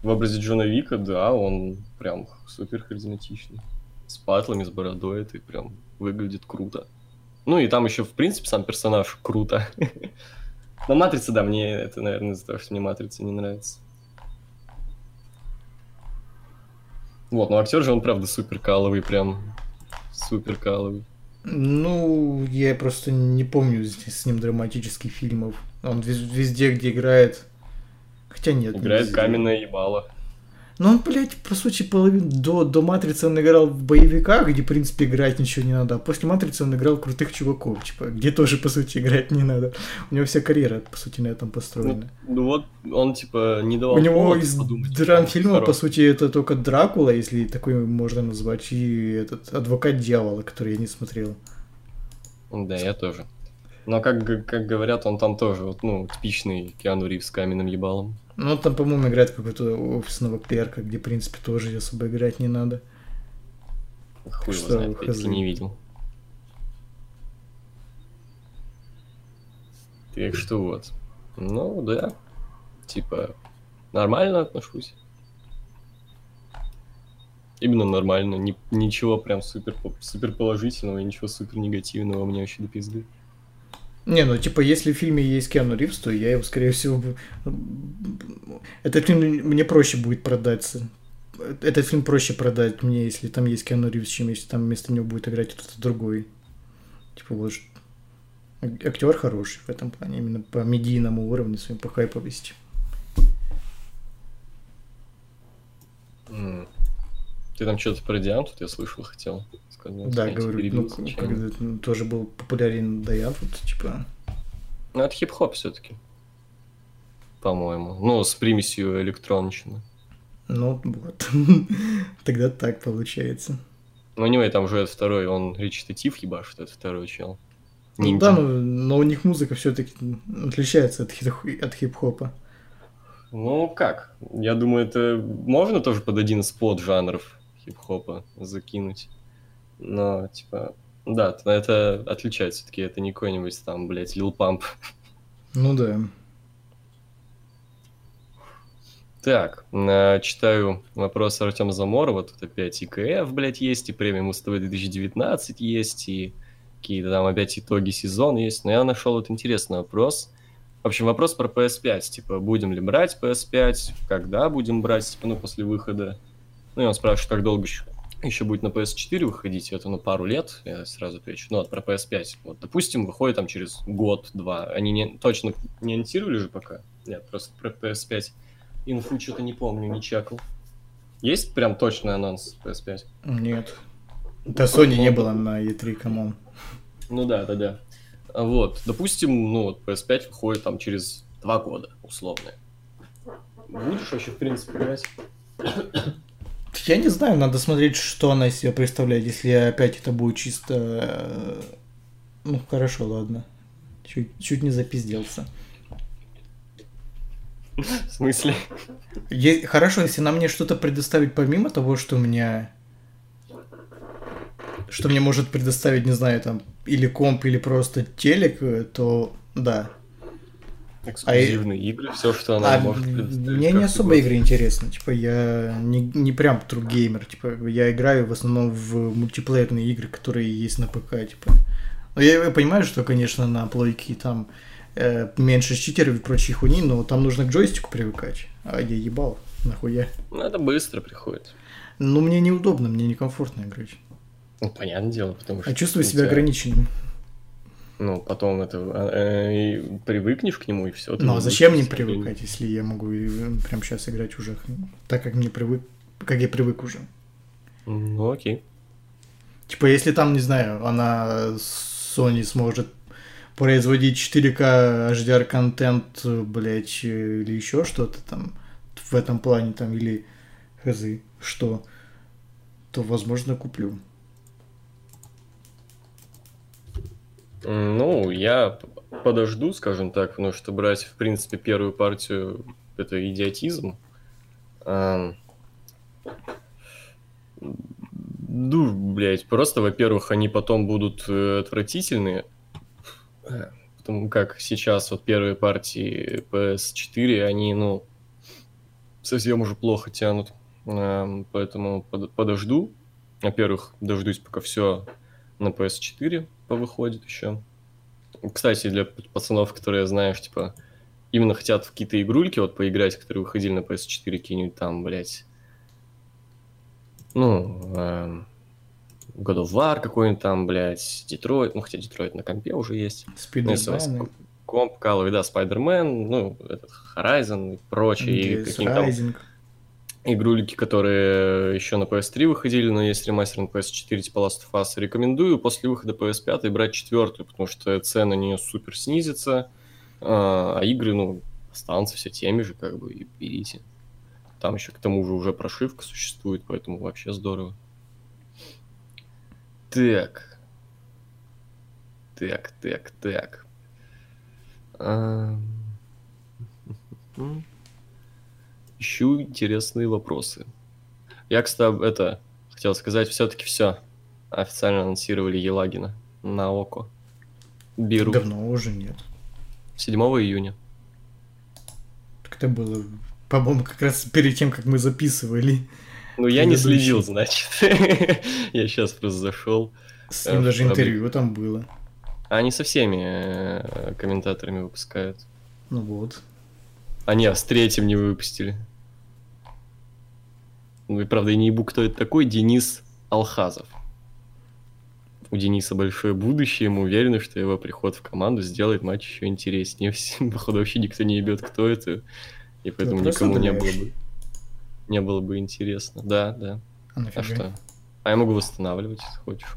В образе Джона Вика, да, он прям супер харизматичный. С патлами, с бородой, это прям выглядит круто. Ну и там еще, в принципе, сам персонаж круто. Но Матрица, да, мне это, наверное, из-за того, что мне Матрица не нравится. Вот, но актер же он, правда, супер каловый, прям супер каловый. Ну, я просто не помню с, ним драматических фильмов. Он вез- везде, где играет... Хотя нет. не Играет везде. каменное ебало. Ну, он, блядь, по сути, половину до, до Матрицы он играл в боевиках, где, в принципе, играть ничего не надо. А после Матрицы он играл крутых чуваков, типа, где тоже, по сути, играть не надо. У него вся карьера, по сути, на этом построена. Ну вот, он, типа, не давал У него из подумать, драм что он фильма, по сути, это только Дракула, если такой можно назвать, и этот Адвокат Дьявола, который я не смотрел. Да, я тоже. Но, как, как говорят, он там тоже, вот, ну, типичный Киану Ривз с каменным ебалом. Ну, там, по-моему, играет какой-то офисного клерка, где, в принципе, тоже особо играть не надо. Хуй Что, знает, хз. не видел. Так что вот. Ну, да. Типа, нормально отношусь. Именно нормально, ни- ничего прям супер, супер положительного, ничего супер негативного мне вообще до пизды. Не, ну типа, если в фильме есть Киану Ривз, то я его, скорее всего, этот фильм мне проще будет продаться. Этот фильм проще продать мне, если там есть Киану Ривз, чем если там вместо него будет играть кто-то другой. Типа вот ак- актер хороший в этом плане, именно по медийному уровню своим по хайповости. М. Ты там что-то про Диан тут, я слышал, хотел сказать. да, Я говорю, ну, когда ну, тоже был популярен Даян, вот, типа, Ну, это хип-хоп все-таки. По-моему. Ну, с примесью электронщины. ну вот. Тогда так получается. Ну, у него там уже второй, он речитатив ебашит, это второй чел. Ну Ниндзя. да, но, но у них музыка все-таки отличается от, хит- от хип-хопа. Ну, как? Я думаю, это можно тоже под один из поджанров хип-хопа закинуть. Но, типа, да, это отличается все-таки. Это не какой-нибудь там, блядь, Лил Памп. Ну да. Так, э, читаю вопрос Артема Заморова. Тут опять ИКФ, блядь, есть, и премия Муз-ТВ 2019 есть, и какие-то там опять итоги сезона есть. Но я нашел вот интересный вопрос. В общем, вопрос про PS5. Типа, будем ли брать PS5, когда будем брать, типа, ну, после выхода. Ну, и он спрашивает, как долго еще, еще будет на PS4 выходить. Это, ну, пару лет, я сразу отвечу. Ну, вот про PS5. Вот, допустим, выходит там через год-два. Они не, точно не анонсировали же пока? Нет, просто про PS5 инфу что-то не помню, не чекал. Есть прям точный анонс PS5? Нет. Да Sony не было на E3, come on. Ну да, да, да. А Вот, допустим, ну, вот PS5 выходит там через два года, условно. Будешь вообще, в принципе, играть? Я не знаю, надо смотреть, что она из себя представляет. Если опять это будет чисто... э, Ну, хорошо, ладно. Чуть, чуть не запизделся. В смысле? Е- Хорошо, если нам мне что-то предоставить помимо того, что у меня... Что мне может предоставить, не знаю, там, или комп, или просто телек, э, то да. Эксклюзивные игры, все, что она А может предоставить. мне не особо игры интересны. Типа, я не, не прям true геймер. Типа, я играю в основном в мультиплеерные игры, которые есть на ПК. Типа. Но я, я понимаю, что, конечно, на плойке там э, меньше читеров и прочей хуйни, но там нужно к джойстику привыкать. А я ебал, нахуя. Ну, это быстро приходит. Ну, мне неудобно, мне некомфортно играть. Ну, понятное дело, потому что... А чувствую себя тебя- ограниченным. Ну, потом это... э, и привыкнешь к нему, и все. Ну, а зачем мне привыкать, если я могу э, прямо сейчас играть уже так, как мне привык, как я привык уже. Ну, окей. Типа, если там, не знаю, она Sony сможет производить 4К HDR контент, блять, или еще что-то там в этом плане там, или хз, что, то, возможно, куплю. Ну, я подожду, скажем так, потому что брать, в принципе, первую партию – это идиотизм. Ам, Ну, блядь, просто, во-первых, они потом будут э, отвратительные, потому как сейчас вот первые партии PS4, они, ну, совсем уже плохо тянут. Поэтому под- подожду. Во-первых, дождусь, пока все на PS4 повыходит еще. Кстати, для пацанов, которые, знаешь, типа, именно хотят в какие-то игрульки вот поиграть, которые выходили на PS4, какие-нибудь там, блядь, ну, эм, God of War какой-нибудь там, блядь, Детройт, ну, хотя Детройт на компе уже есть. Ну, если у вас Спидермены, комп, каловый, да, Spider-Man, ну, этот Horizon и прочие, и DS какие-нибудь там. Игрулики, которые еще на PS3 выходили, но есть ремастер на PS4 типа Last of Us. Рекомендую после выхода PS5 брать четвертую, потому что цены на нее супер снизится, а а игры, ну, останутся все теми же, как бы, и берите. Там еще к тому же уже прошивка существует, поэтому вообще здорово. Так. Так, так, так. Ам. Ищу интересные вопросы. Я, кстати, это хотел сказать, все-таки все. Официально анонсировали Елагина на ОКО. Беру. Давно уже нет. 7 июня. Так это было, по-моему, как раз перед тем, как мы записывали. Ну, я не следил, значит. Я сейчас просто зашел. С ним Э, даже проблем. интервью там было. Они со всеми э, комментаторами выпускают. Ну вот. А не, с третьим не выпустили. Ну и правда, я не ебу, кто это такой, Денис Алхазов. У Дениса большое будущее, мы уверены, что его приход в команду сделает матч еще интереснее. Походу, вообще никто не ебет, кто это. И поэтому никому не было бы не было бы интересно. Да, да. А? А что? А я могу восстанавливать, если хочешь.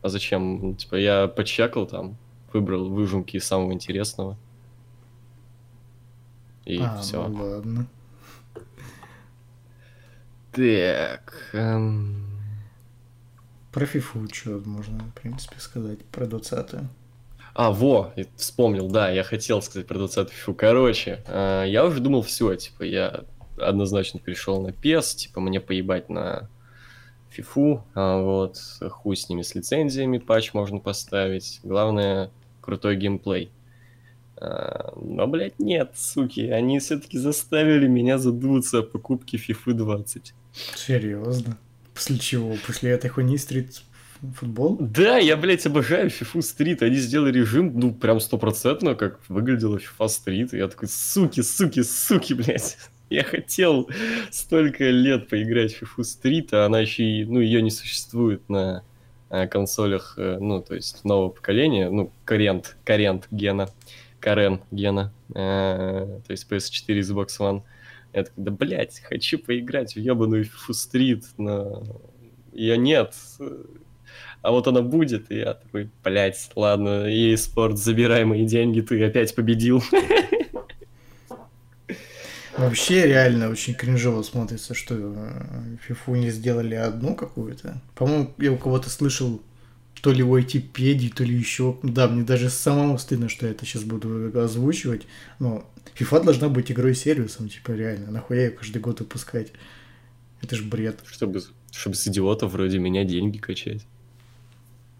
А зачем? Ну, Типа, я подчакал там, выбрал выжимки из самого интересного. И А, все. ну ладно. Так. эм, Про фифу что можно, в принципе, сказать. Про 20 А, во, вспомнил, да, я хотел сказать про 20 фифу. Короче, э, я уже думал, все, типа, я однозначно перешел на PES, типа, мне поебать на фифу, а вот, хуй с ними, с лицензиями, патч можно поставить. Главное, крутой геймплей. А, Но, блядь, нет, суки, они все-таки заставили меня задуматься о покупке FIFA 20. Серьезно? После чего? После этой хуйни стрит футбол? Да, я, блядь, обожаю FIFA Street. Они сделали режим, ну, прям стопроцентно, как выглядела FIFA Street. Я такой, суки, суки, суки, блядь. Я хотел столько лет поиграть в FIFA Street, а она еще и, ну, ее не существует на э, консолях, э, ну, то есть нового поколения, ну, Карент, Карент гена, Карен гена, э, то есть PS4 Xbox One. Я такой, да, блядь, хочу поиграть в ебаную Street, но ее нет. А вот она будет, и я такой, блядь, ладно, EA Sport, забирай мои деньги, ты опять победил. Вообще реально очень кринжово смотрится, что э, фифу не сделали одну какую-то. По-моему, я у кого-то слышал то ли у айтипедии, то ли еще. Да, мне даже самому стыдно, что я это сейчас буду озвучивать. Но FIFA должна быть игрой сервисом, типа реально. Нахуя ее каждый год выпускать? Это ж бред. Чтобы, чтобы с идиотов вроде меня деньги качать.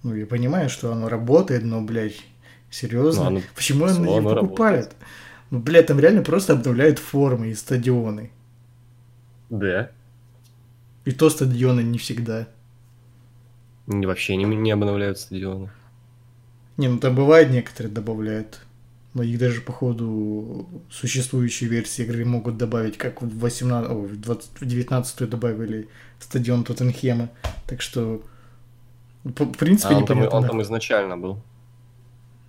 Ну, я понимаю, что оно работает, но, блядь, серьезно. Ну, оно- Почему всё, не оно покупают? Ну, блядь, там реально просто обновляют формы и стадионы. Да. И то стадионы не всегда. Вообще не, не обновляют стадионы. Не, ну там бывает некоторые добавляют. Но их даже, походу, существующие версии игры могут добавить, как в 18, о, в 20, в 19 добавили стадион Тоттенхема. Так что, по- в принципе, А он, там, непонятно. он там изначально был.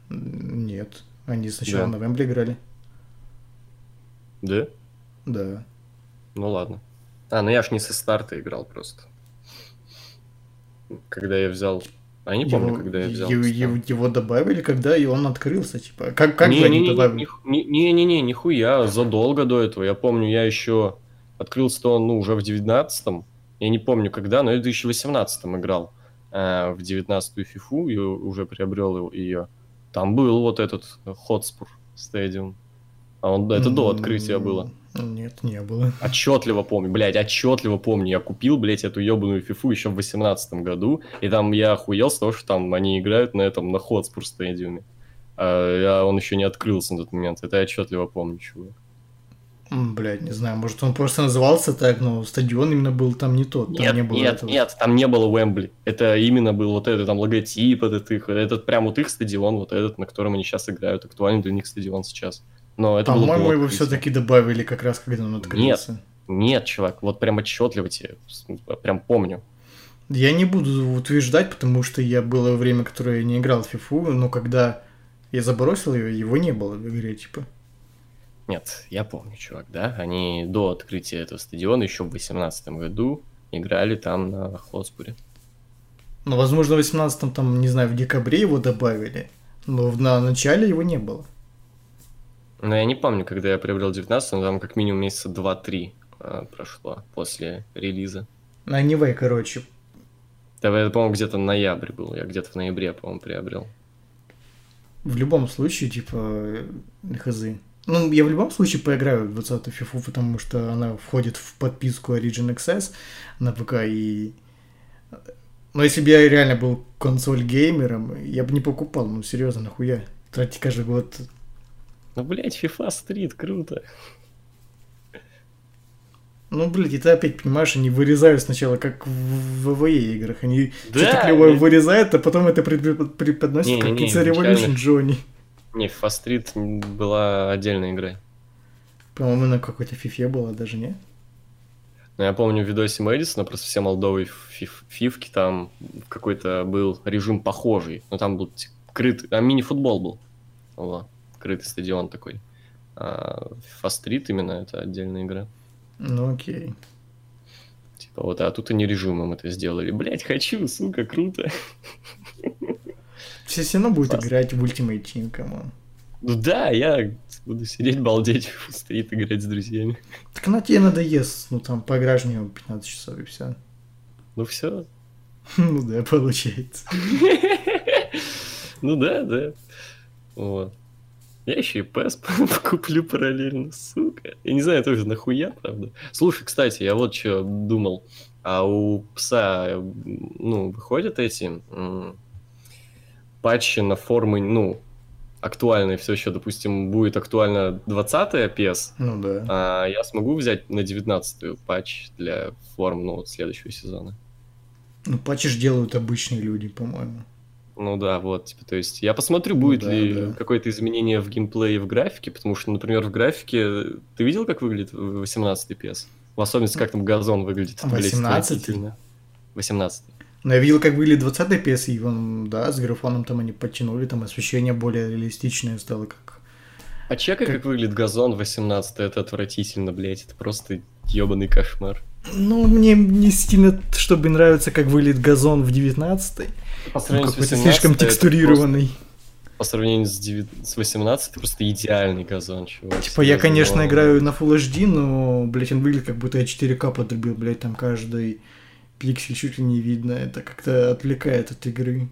Нет, они сначала Да. на Вембле играли. Да? Да. Ну ладно. А, ну я ж не со старта играл просто. Когда я взял... А не помню, его, когда я взял. его, его- его добавили, когда и он открылся, типа. Как, как не, они не, добавили? не, не, не, не, нихуя, задолго до этого. Я помню, я еще открылся он, ну, уже в 19-м. Я не помню когда, но я в 2018-м играл э, в 19-ю фифу и уже приобрел ее. Там был вот этот Хотспур стадиум. А он, это до открытия было. Нет, не было. Отчетливо помню, блядь, отчетливо помню. Я купил, блядь, эту ебаную фифу еще в 18 году, и там я охуел с того, что там они играют на этом, на Хотспур стадиуме. А он еще не открылся на тот момент. Это я отчетливо помню, чувак. М, Блядь, не знаю, может он просто назывался так, но стадион именно был там не тот. Там Нет, не было нет, этого. нет, там не было Уэмбли. Это именно был вот этот там логотип, этот их, этот прям вот их стадион, вот этот, на котором они сейчас играют, актуальный для них стадион сейчас. Но это По-моему, его все-таки добавили как раз, когда он открылся. Нет, чувак, вот прям отчетливо тебе, прям помню. Я не буду утверждать, потому что я было время, которое я не играл в фифу, но когда я забросил ее, его не было в игре, типа. Нет, я помню, чувак, да, они до открытия этого стадиона еще в 2018 году играли там на Хотспуре. Ну, возможно, в 18-м, там, не знаю, в декабре его добавили, но на начале его не было. Но я не помню, когда я приобрел 19 но там как минимум месяца 2-3 э, прошло после релиза. Anyway, короче, Это, это, по-моему, где-то ноябрь был. Я где-то в ноябре, по-моему, приобрел. в любом случае, типа, э, хз. Ну, я в любом случае поиграю в 20-ю фифу, потому что она входит в подписку Origin Access на ПК и... Но если бы я реально был консоль-геймером, я бы не покупал, ну, серьезно, нахуя? Тратить каждый год Ну, блядь, FIFA Street, круто. Ну, блядь, и ты опять понимаешь, они вырезают сначала, как в ВВЕ играх. Они Да, что-то клевое я- вырезают, а потом это преподносят Не, как Pizza Revolution. Джонни. Не, FIFA Street была отдельная игра. По-моему, на какой-то фифе было даже, не? Но я помню в видосе Мэдисона, просто все молдовые фиф- фифки, там какой-то был режим похожий. Но там был типа, крытый, там мини-футбол был. Вот, крытый стадион такой. А Street именно это отдельная игра. Ну, окей. Типа вот, а тут они режимом это сделали. Блять, хочу, сука, круто. Все все равно будут Классно. играть в Ultimate Team, come on. Ну да, я буду сидеть, балдеть, в Street играть с друзьями. Так она тебе надоест, ну там поиграешь в него 15 часов и все. Ну все. Ну да, получается. Ну да, да. Вот. Я еще и PES куплю параллельно, сука. Я не знаю тоже нахуя, правда. Слушай, кстати, я вот что думал. А у пса, ну, выходят эти патчи на формы, ну, актуальные все еще, допустим, будет актуально 20-я PS, Ну да. а я смогу взять на 19-ю патч для форм, ну, вот следующего сезона. Ну, патчи ж делают обычные люди, по-моему. Ну да, вот, типа, то есть я посмотрю, будет Ну да, ли да. какое-то изменение в геймплее в графике, потому что, например, в графике ты видел, как выглядит 18 PS? В особенности, как там газон выглядит. Это, блядь, 18-й? отвратительно. 18 Но я видел, как выглядит 20 PS, и он, да, с графоном там они подтянули, там освещение более реалистичное стало, как... А чекай, Как- как... выглядит газон 18 это отвратительно, блядь, это просто ебаный кошмар. Ну, мне не сильно, чтобы нравится, как выглядит газон в 19 По ну, сравнению с какой-то 18 слишком текстурированный. просто- по сравнению с, 9 с 18 это просто идеальный газон, чувак. Типа, я, конечно, но- играю на Full HD, но, блядь, он выглядит, как будто я 4К подрубил, блядь, там каждый пиксель чуть ли не видно. Это как-то отвлекает от игры.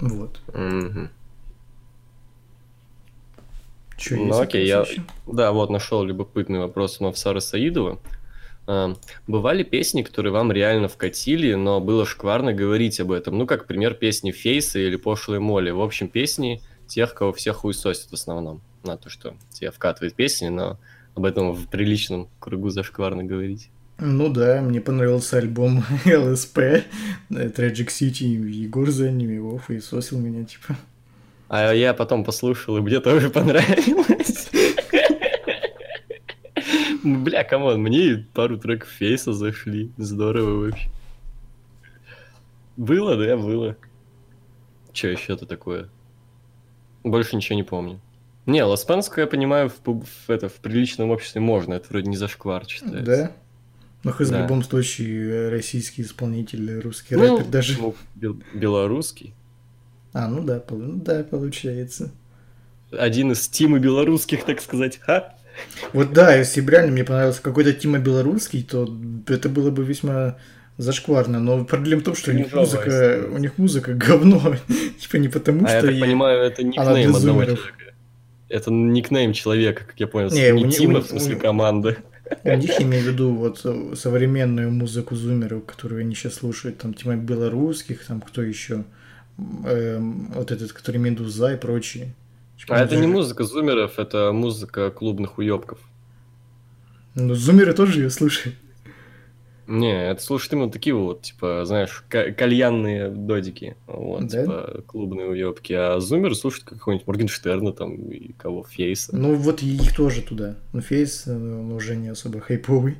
Вот. Мгм. Че, Ну, окей, я- ещё? Да, вот нашел любопытный вопрос у Мавсара Саидова. А, Бывали песни, которые вам реально вкатили, но было шкварно говорить об этом? Ну, как пример песни Фейса или Пошлой Моли. В общем, песни тех, кого всех хуесосит в основном. На то, что тебе вкатывает песни, но об этом в приличном кругу зашкварно говорить. Ну да, мне понравился альбом ЛСП, Tragic City, Егор за ними, его сосил меня, типа. А я потом послушал, и мне тоже понравилось. Бля, камон, мне пару треков Фейса зашли. Здорово вообще. Было, да, было. Че еще-то такое? Больше ничего не помню. Не, Ласпенскую, я понимаю, в, в это, в приличном обществе можно. Это вроде не зашквар считается. Да? Ну, в Да. любом случае, э, российский исполнитель, русский Ну, рэпер даже. ну, бел- белорусский. А, ну да, ну да, получается. Один из тимы белорусских, так сказать. Ха? Вот да, если бы реально мне понравился какой-то Тима Белорусский, то это было бы весьма зашкварно. Но проблема в том, что у них музыка, у них музыка говно. Типа не потому, А я что... так и- понимаю, это никнейм одного человека. Это никнейм человека, как я понял. Не, Не, у Тима, у- в смысле у- команды. У них я имею в виду вот современную музыку зумеров, которую они сейчас слушают, там тема белорусских, там кто еще, вот этот, который Медуза и прочие. Типа, А это не музыка зумеров, это музыка клубных уебков. Ну, зумеры тоже ее слушают. Не, это слушают именно такие вот, типа, знаешь, ка- кальянные додики. Вот, Да? типа, клубные уебки. А зумеры слушают какого-нибудь Моргенштерна там и кого, Фейса. Ну, вот и их тоже туда. Ну, Фейс, э, он уже не особо хайповый.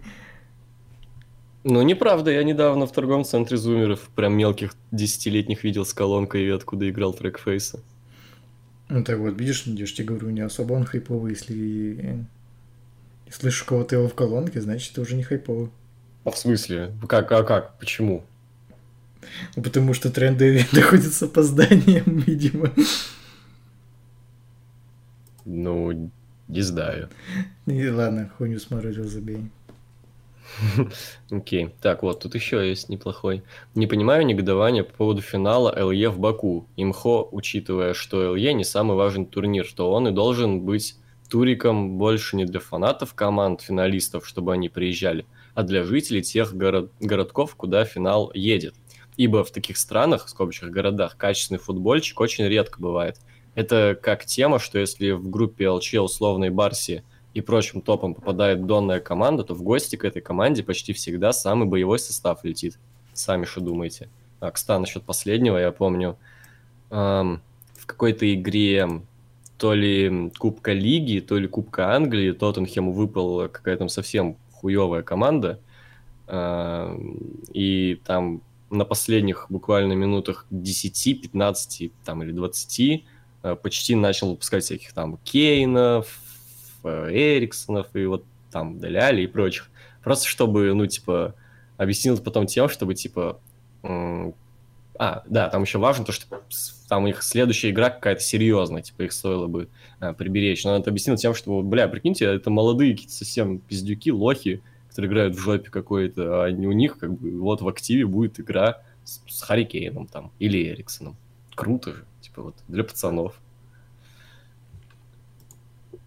Ну, неправда, я недавно в торговом центре зумеров прям мелких десятилетних видел с колонкой, и откуда играл трек Фейса. Ну, так вот, видишь, я же тебе говорю, не особо он хайповый, если... и слышу кого-то его в колонке, значит, это уже не хайповый. А в смысле? Как, а как? Почему? Ну, потому что тренды доходят с опозданием, видимо. Ну, не знаю. И ладно, хуйню смотрел, забей. Окей. Так, вот, тут еще есть неплохой. Не понимаю негодования по поводу финала ЛЕ в Баку. Имхо, учитывая, что ЛЕ не самый важный турнир, что он и должен быть туриком больше не для фанатов команд, финалистов, чтобы они приезжали, а для жителей тех горо- городков, куда финал едет. Ибо в таких странах, в скобочках городах, качественный футбольчик очень редко бывает. Это как тема, что если в группе ЛЧ условной Барси и прочим топом попадает донная команда, то в гости к этой команде почти всегда самый боевой состав летит. Сами что думаете? А, кстати, насчет последнего, я помню, эм, в какой-то игре то ли Кубка Лиги, то ли Кубка Англии Тоттенхему выпала какая-то там совсем хуевая команда, э, и там на последних буквально минутах 10, 15 там, или 20 э, почти начал выпускать всяких там Кейнов, э, Эриксонов и вот там Деляли и прочих. Просто чтобы, ну, типа, объяснил потом тем, чтобы, типа, а, да, там еще важно то, что там у них следующая игра какая-то серьезная, типа их стоило бы а, приберечь. Но это объяснил тем, что, бля, прикиньте, это молодые какие-то совсем пиздюки, лохи, которые играют в жопе какой-то, а у них как бы вот в активе будет игра с, с Харикейном там или Эриксоном. Круто же, типа вот для пацанов.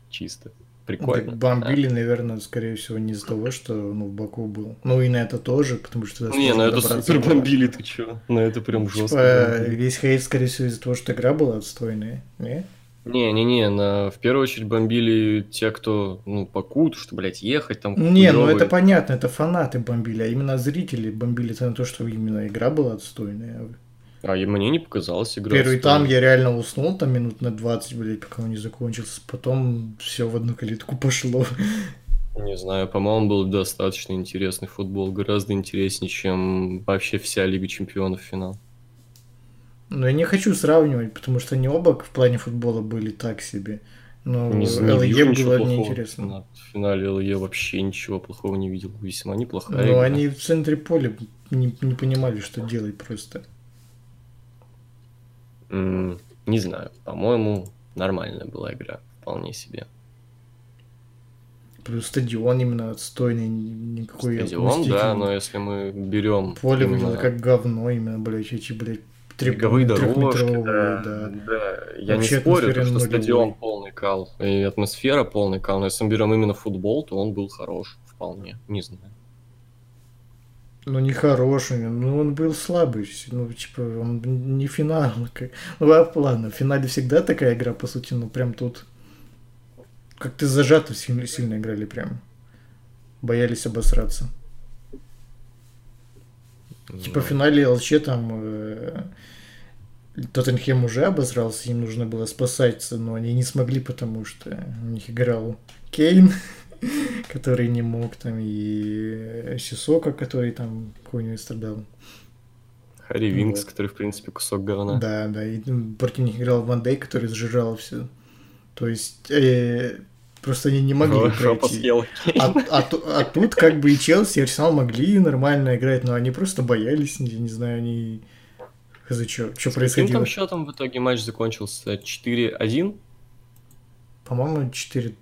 Чисто. Прикольно. Так бомбили, да. наверное, скорее всего, не из-за того, что ну, в Баку был. Ну и на это тоже, потому что... Не, на это супер бомбили, ты чё? На это прям типа, жестко. Весь хейт, скорее всего, из-за того, что игра была отстойная, не? Не-не-не, на... в первую очередь бомбили те, кто, ну, Баку, что, блядь, ехать там... Не, ну это понятно, это фанаты бомбили, а именно зрители бомбили на то, что именно игра была отстойная. А мне не показалось игра. Первый там я реально уснул, там минут на 20, блядь, пока он не закончился. Потом все в одну калитку пошло. Не знаю, по-моему, был достаточно интересный футбол. Гораздо интереснее, чем вообще вся Лига Чемпионов финал. Но я не хочу сравнивать, потому что они оба в плане футбола были так себе. Но не, не было неинтересно. В финале ЛЕ вообще ничего плохого не видел. Весьма неплохая. Но игра. они в центре поля не, не понимали, что делать просто. Не знаю, по-моему, нормальная была игра, вполне себе. Плюс стадион именно отстойный, никакой Стадион, да, но если мы берем... Поле именно... выглядело как говно, именно, блядь, эти, блядь, Беговые дорожки, да, да. да. Я Вообще не спорю, то, что стадион был. полный кал, и атмосфера полный кал, но если мы берем именно футбол, то он был хорош, вполне, не знаю. Ну, не хороший, ну, он был слабый, ну, типа, он не финал. Как... Ну, ладно, в финале всегда такая игра, по сути, ну, прям тут как-то зажато сильно, сильно играли прям. Боялись обосраться. Ну, типа в финале ЛЧ там э, Тоттенхем уже обосрался, им нужно было спасаться, но они не смогли, потому что у них играл Кейн. который не мог, там, и Сисока, который там хуйню страдал. Харри Винкс, вот. который, в принципе, кусок говна. Да, да, и против них играл Ван Дей, который сжижал все. То есть, э, просто они не могли О, пройти. А, а, а тут как бы и Челси, и Арсенал могли нормально играть, но они просто боялись, я не знаю, они... За что? Что происходило? Каким там счетом в итоге матч закончился? 4-1? По-моему, 4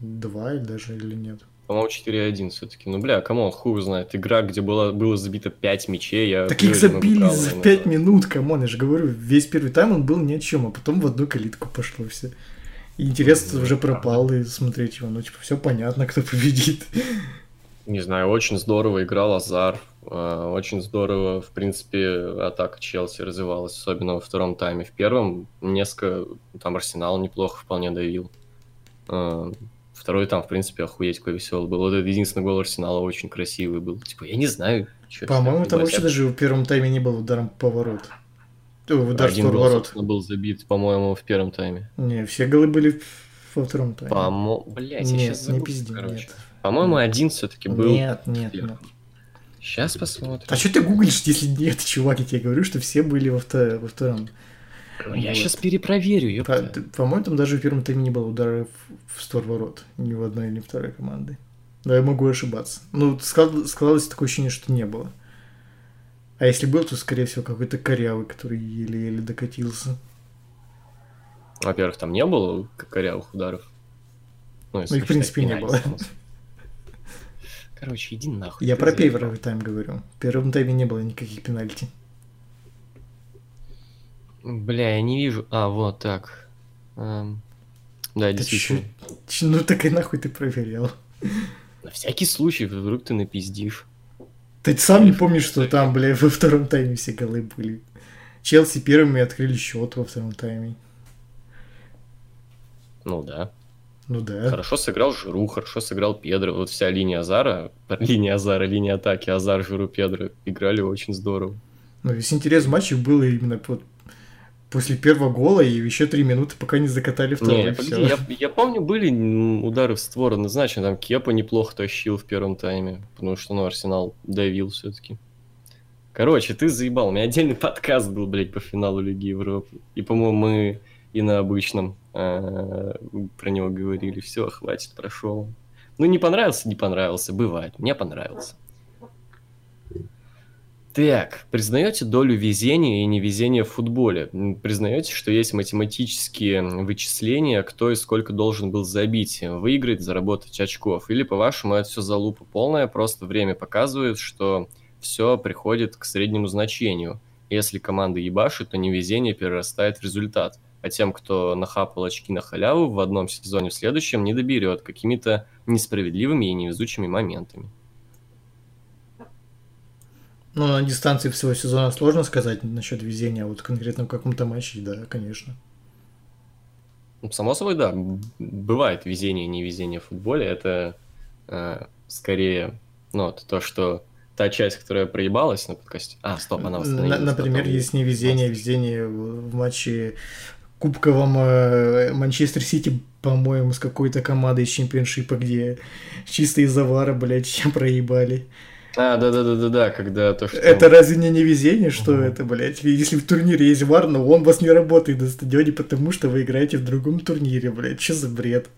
2 или даже или нет? По-моему, 4-1 все-таки. Ну, бля, кому хуй знает. Игра, где было, было забито 5 мячей, я... Так их забили за 5 минут, come on, я же говорю, весь первый тайм он был ни о чем, а потом в одну калитку пошло все. И интерес ну, уже пропал, и смотреть его, ну, типа, все понятно, кто победит. Не знаю, очень здорово играл Азар. А, очень здорово, в принципе, атака Челси развивалась, особенно во втором тайме. В первом несколько, там Арсенал неплохо вполне давил. Второй там, в принципе, охуеть какой веселый был. Вот этот единственный гол Арсенала очень красивый был. Типа, я не знаю, что По-моему, там вообще даже в первом тайме не был ударом поворот. Удар Один гол, ворот. был забит, по-моему, в первом тайме. Не, все голы были во втором тайме. По-моему, блядь, я сейчас не пизди, нет. По-моему, один все-таки был. Нет, нет, нет. Сейчас посмотрим. А что ты гуглишь, если нет, чувак, я тебе говорю, что все были во, втор... во втором. Ну, я вот. сейчас перепроверю, ёпта. По- моему там даже в первом тайме не было удара в, в створ ворот. Ни в одной, ни в второй команды. Но я могу ошибаться. Ну, складывалось такое ощущение, что не было. А если был, то, скорее всего, какой-то корявый, который еле-еле докатился. Во-первых, там не было корявых ударов. Ну, ну их, в принципе, не было. Короче, иди нахуй. Я про первый тайм говорю. В первом тайме не было никаких пенальти. Бля, я не вижу. А, вот так. Эм... Да, ты действительно. Ч... Ну так и нахуй ты проверял. На всякий случай, вдруг ты напиздишь. Ты сам не помнишь, что там, бля, во втором тайме все голы были. Челси первыми открыли счет во втором тайме. Ну да. Ну да. Хорошо сыграл Жиру, хорошо сыграл Педро. Вот вся линия Азара, линия Азара, линия атаки, Азар, Жиру, Педро играли очень здорово. Но весь интерес матча был именно вот после первого гола и еще три минуты, пока не закатали второй. Не, погоди, я, я помню, были удары в створ однозначно. Там Кепа неплохо тащил в первом тайме, потому что, ну, Арсенал давил все-таки. Короче, ты заебал. У меня отдельный подкаст был, блядь, по финалу Лиги Европы. И, по-моему, мы и на обычном э, про него говорили. Все, хватит, прошел. Ну, не понравился, не понравился. Бывает. Мне понравился. Так, признаете долю везения и невезения в футболе? Признаете, что есть математические вычисления, кто и сколько должен был забить, выиграть, заработать очков? Или, по-вашему, это все залупа полная, просто время показывает, что все приходит к среднему значению. Если команда ебашит, то невезение перерастает в результат а тем, кто нахапал очки на халяву в одном сезоне, в следующем не доберет какими-то несправедливыми и невезучими моментами. Ну, на дистанции всего сезона сложно сказать насчет везения, а вот конкретно в каком-то матче, да, конечно. Ну, само собой, да, бывает везение и невезение в футболе, это э, скорее, ну, то, что та часть, которая проебалась на подкасте. А, стоп, она восстановилась. Например, потом... есть невезение, везение в матче кубковом э, Манчестер Сити, по-моему, с какой-то командой из чемпионшипа, где чисто из-за вара, блядь, проебали. А, да-да-да-да-да, когда то, что... Это разве не невезение, что угу. это, блядь? Если в турнире есть вар, но он вас не работает на стадионе, потому что вы играете в другом турнире, блядь, что за бред?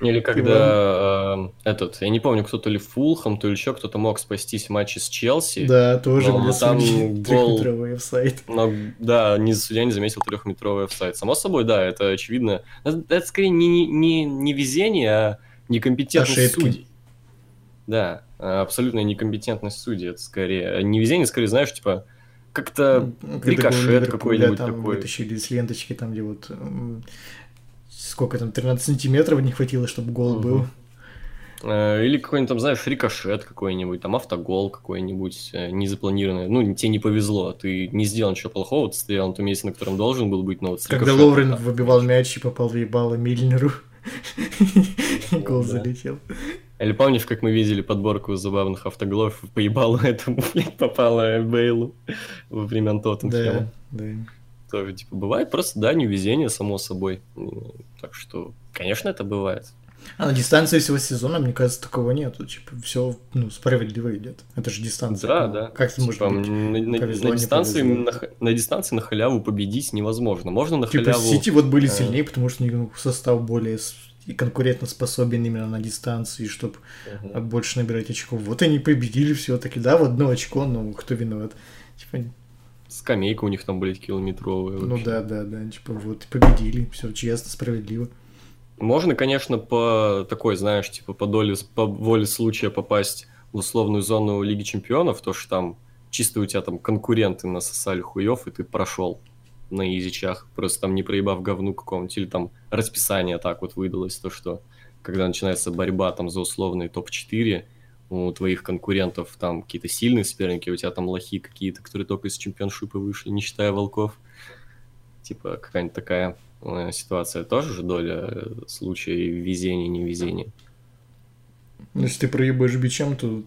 Или когда э, этот, я не помню, кто то ли Фулхам, то ли еще кто-то мог спастись в матче с Челси. Да, тоже, но там гол... трехметровый офсайд. Но, да, не, судья не заметил трехметровый офсайд. Само собой, да, это очевидно. Это, это скорее не, не, не везение, а некомпетентность Ошибки. судей. Да, абсолютная некомпетентность судей, это скорее не везение, скорее, знаешь, типа как-то ну, рикошет какой-нибудь да, такой. вытащили с ленточки, там, где вот сколько там, 13 сантиметров не хватило, чтобы гол угу. был. Э, или какой-нибудь там, знаешь, рикошет какой-нибудь, там автогол какой-нибудь э, незапланированный. Ну, тебе не повезло, ты не сделал ничего плохого, ты стоял на том месте, на котором должен был быть, но вот Когда Ловрен выбивал мяч и попал в ебало Мильнеру, гол залетел. Или помнишь, как мы видели подборку забавных автоголов, поебало этому, блядь, попало Бейлу во времен Тоттенхэма? Да, да. Тоже, типа, бывает просто, да, невезение, само собой. Так что, конечно, это бывает. А на дистанции всего сезона, мне кажется, такого нету. Типа, все ну, справедливо идет. Это же дистанция. Да, да. Как типа, может быть? На, на, на, дистанции, на, на дистанции на халяву победить невозможно. Можно на типа, халяву... Сити вот были э, сильнее, потому что у них состав более и конкурентоспособен именно на дистанции, чтобы uh-huh. больше набирать очков. Вот они победили все-таки, да, в одно очко, но кто виноват? Типа... Скамейка у них там, блядь, километровая. Ну да, да, да, типа вот победили, все честно, справедливо. Можно, конечно, по такой, знаешь, типа по доле, по воле случая попасть в условную зону Лиги Чемпионов, то что там чисто у тебя там конкуренты насосали хуев, и ты прошел на изичах, просто там не проебав говну какому-нибудь, или там расписание так вот выдалось, то что когда начинается борьба там за условный топ-4, у твоих конкурентов там какие-то сильные соперники, у тебя там лохи какие-то, которые только из чемпионшипа вышли, не считая волков. Типа какая-нибудь такая ситуация тоже же доля э, случая везения, невезения. Ну, если ты проебаешь бичем, то,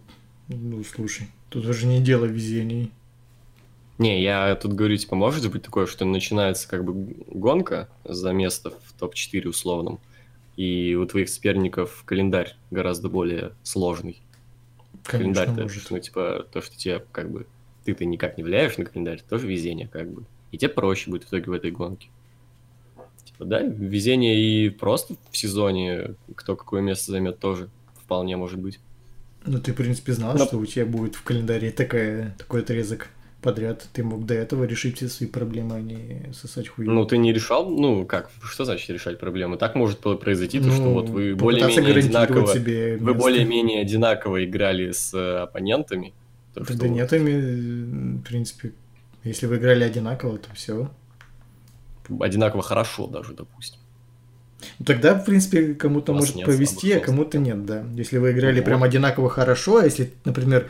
ну, слушай, тут даже не дело везения. Не, я тут говорю, типа, может быть такое, что начинается как бы гонка за место в топ-4 условном, и у твоих соперников календарь гораздо более сложный. Конечно, календарь, может. ну, типа, то, что тебе как бы ты-то никак не влияешь на календарь, тоже везение как бы. И тебе проще будет в итоге в этой гонке. Да, везение и просто в сезоне, кто какое место займет, тоже вполне может быть. Ну, ты, в принципе, знал, Но... что у тебя будет в календаре такая, такой отрезок подряд. Ты мог до этого решить все свои проблемы, а не сосать хуй. Ну, ты не решал, ну, как, что значит решать проблемы? Так может произойти, ну, то, что вот вы более-менее одинаково, себе вы более-менее одинаково играли с э, оппонентами. То, да, что... да нет, ими, в принципе, если вы играли одинаково, то все. Одинаково хорошо даже, допустим. Ну, тогда, в принципе, кому-то может повести, а кому-то нет, да. Если вы играли ну, прям одинаково хорошо, а если, например,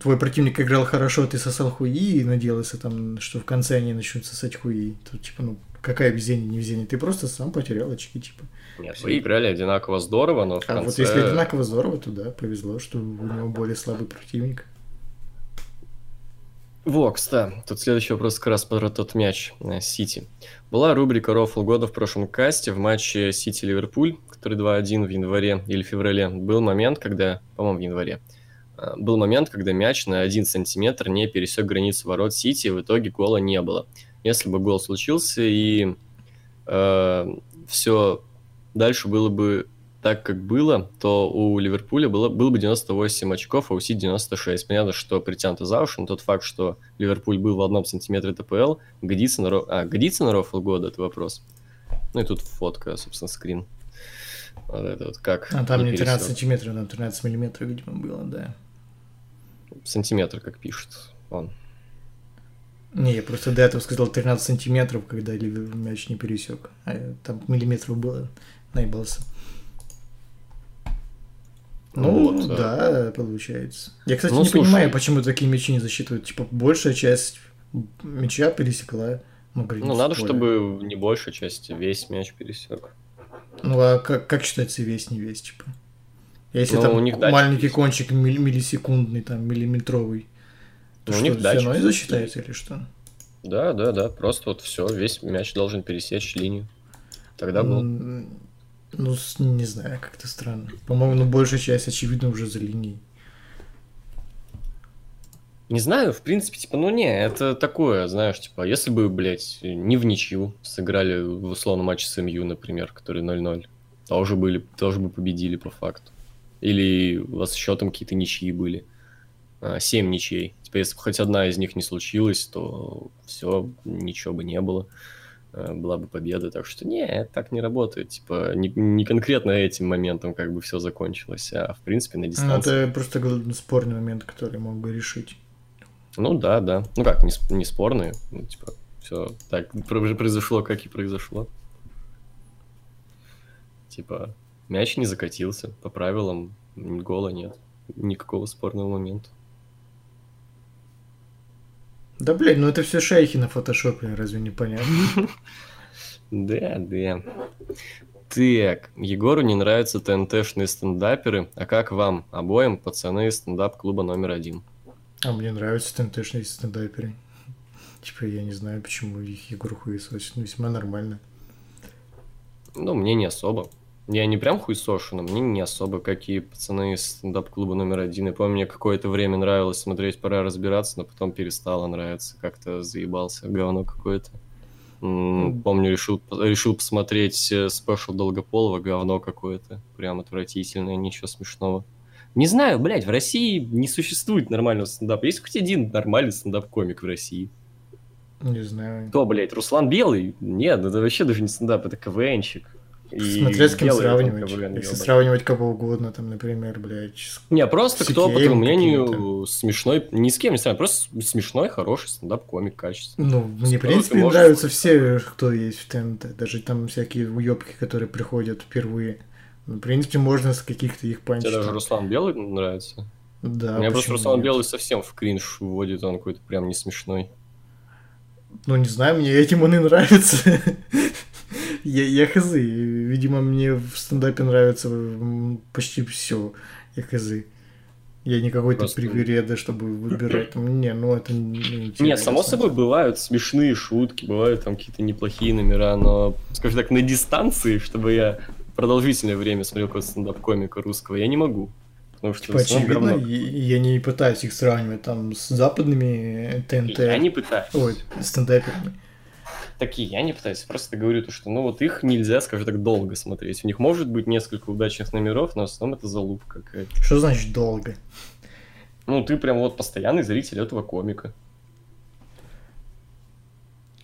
твой противник играл хорошо, ты сосал хуи и надеялся там, что в конце они начнут сосать хуи. Тут, типа, ну, Какая везение, не везение? Ты просто сам потерял очки, типа. Нет, вы играли одинаково здорово, но в А конце... вот если одинаково здорово, то да, повезло, что у него более слабый противник. Вокс, да. Тут следующий вопрос как раз про тот мяч э, Сити. Была рубрика «Рофл года» в прошлом касте в матче Сити-Ливерпуль, который 2-1 в январе или феврале. Был момент, когда, по-моему, в январе, э, был момент, когда мяч на 1 сантиметр не пересек границу ворот Сити, и в итоге гола не было. Если бы гол случился и э, все дальше было бы так, как было, то у Ливерпуля было, было бы 98 очков, а у Сити 96. Понятно, что притянуто за уши, но тот факт, что Ливерпуль был в одном сантиметре ТПЛ, годится на, а, годится на рофл года, это вопрос. Ну и тут фотка, собственно, скрин. Вот это вот как. А там не 13 пересек. сантиметров, там 13 миллиметров, видимо, было, да. Сантиметр, как пишет он. Не, я просто до этого сказал 13 сантиметров, когда мяч не пересек. А там миллиметров было, наебался. Ну, Вот, да, получается. Я, кстати, Ну, не слушай. понимаю, почему такие мячи не засчитывают. Типа, большая часть мяча пересекла. Ну, границу Ну, надо, поля. чтобы не большая часть, весь мяч пересек. Ну, а как, как считается весь, не весь, типа? Если Ну, там у них маленький есть. кончик милли- миллисекундный, там, миллиметровый, то Ну, у что, них все датчик равно есть. засчитается или что? Да, да, да, просто вот все, весь мяч должен пересечь линию. Тогда был. Ну, не знаю, как-то странно. По-моему, ну, большая часть, очевидно, уже за линией. Не знаю, в принципе, типа, ну не, это такое, знаешь, типа, если бы, блядь, не в ничью сыграли в условном матче с МЮ, например, который 0-0, тоже были, тоже бы победили по факту. Или у вас счетом какие-то ничьи были. А, Семь ничей. Типа, если бы хоть одна из них не случилась, то все, ничего бы не было. А, Была бы победа. Так что не, так не работает. Типа, не, не конкретно этим моментом как бы все закончилось, а в принципе на Ну, дистанции. это просто спорный момент, который мог бы решить. Ну да, да. Ну как, не, не спорные. Ну, типа, все так про- произошло, как и произошло. Типа, мяч не закатился. По правилам гола нет. Никакого спорного момента. Да, блядь, ну это все шейхи на фотошопе, разве не понятно? Да, да. Так, Егору не нравятся ТНТшные стендаперы. А как вам обоим, пацаны из стендап-клуба номер один? А мне нравятся ТНТшные стендаперы. Типа, я не знаю, почему их Егор хуесосит, весьма нормально. Ну, мне не особо. Я не прям хуесошу, но мне не особо, какие пацаны из стендап-клуба номер один. Я помню, мне какое-то время нравилось смотреть «Пора разбираться», но потом перестало нравиться. Как-то заебался, говно какое-то. М, Помню, решил, решил посмотреть э, special Долгополова, говно какое-то. Прям отвратительное, ничего смешного. Не знаю, блядь, в России не существует нормального стендапа. Есть хоть один нормальный стендап-комик в России? Не знаю. Кто, блядь, Руслан Белый? Нет, это вообще даже не стендап, это КВНчик. И Смотря с кем там сравнивать. КВН Если сравнивать кого угодно, там, например, блядь, с- Не, просто с кто, по твоему мнению, смешной, ни с кем не сравнивать, просто смешной, хороший стендап-комик качественный. Ну, мне, в принципе, можешь нравятся все, кто есть в ТНТ. Даже там всякие уебки, которые приходят впервые. Ну, в принципе, можно с каких-то их панчей. Тебе даже там- Руслан Белый нравится? Да, Мне просто Руслан нет? Белый совсем в кринж вводит, он какой-то прям не смешной. Ну, не знаю, мне этим он и нравится. я, я хз. Видимо, мне в стендапе нравится почти все. Я хз. Я не какой-то Просто- привереда, чтобы выбирать. Не, ну это не интересно. Нет, само собой, бывают смешные шутки, бывают там какие-то неплохие номера, но, скажем так, на дистанции, чтобы я продолжительное время смотрел какого-то стендап-комика русского, я не могу. Потому что Типа, очевидно, и- я не пытаюсь их сравнивать там с западными ТНТ. Я не пытаюсь. Ой, стендаперами. Такие, я не пытаюсь, просто говорю то, что, ну, вот их нельзя, скажем так, долго смотреть. У них может быть несколько удачных номеров, но в основном это залупа какая-то. Что значит долго? Ну, ты прям вот постоянный зритель этого комика.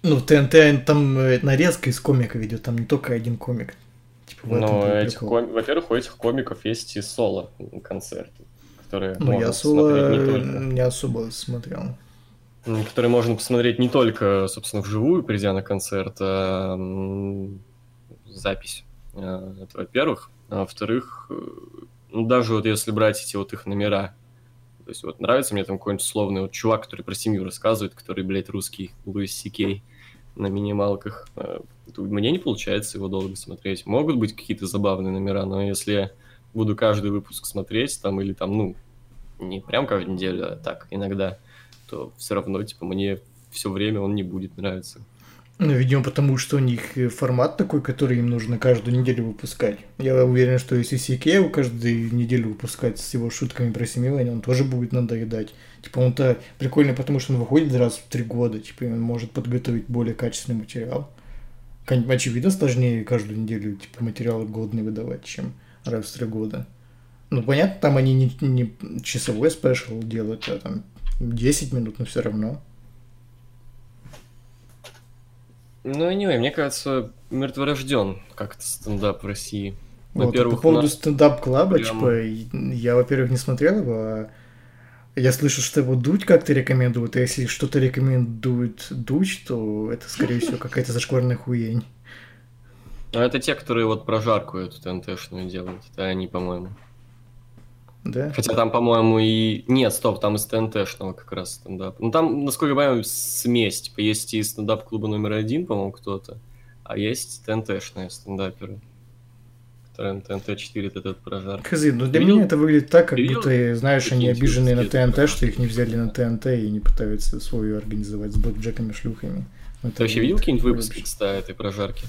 Ну, ТНТ там э, нарезка из комика ведет, там не только один комик. Типа, Но этих ком- во-первых, у этих комиков есть и соло-концерты, которые Ну, я соло не не особо смотрел. М, которые можно посмотреть не только, собственно, вживую, придя на концерт, а запись. А, Это во-первых. А во-вторых, э, ну, даже вот если брать эти вот их номера, то есть вот нравится мне там какой-нибудь условный вот чувак, который про семью рассказывает, который, блядь, русский, Луис Сикей. на минималках. Э, Мне не получается его долго смотреть. Могут быть какие-то забавные номера, но если буду каждый выпуск смотреть, там, или там, ну, не прям каждую неделю, а так, иногда, то все равно, типа, мне все время он не будет нравиться. Ну, видимо, потому что у них э, формат такой, который им нужно каждую неделю выпускать. Я уверен, что если CK каждую неделю выпускать с его шутками про семилание, он тоже будет надоедать. Типа, он-то прикольный, потому что он выходит раз в три года, типа, он может подготовить более качественный материал. Очевидно, сложнее каждую неделю, типа, материалы годные выдавать, чем раз в три года. Ну, понятно, там они не, не часовой special делают, а там 10 минут, но все равно. Ну, anyway, мне кажется, мертворожден как-то стендап в России. Вот, по поводу нас- стендап-клаба, прям- типа, и- я, во-первых, не смотрел его, а я слышу, что его Дудь как-то рекомендует, а если что-то рекомендует Дудь, то это, скорее всего, какая-то зашкварная хуень. Ну, это те, которые вот прожарку эту ТНТшную делают. Это они, по-моему. Да? Хотя там, по-моему, и... Нет, стоп, там из ТНТшного как раз стендап. Ну, там, насколько я понимаю, смесь. Типа, есть и стендап-клуба номер один, по-моему, кто-то, а есть ТНТшные стендаперы. Которые на ТНТ-4 этот прожарка. Хз, ну для Видел? меня это выглядит так, как Видел будто, знаешь, они обиженные на ТНТ, что их не взяли на ТНТ и не пытаются свою организовать с блэкджеками шлюхами. Ты вообще видел какие-нибудь выпуски, кстати, этой прожарки?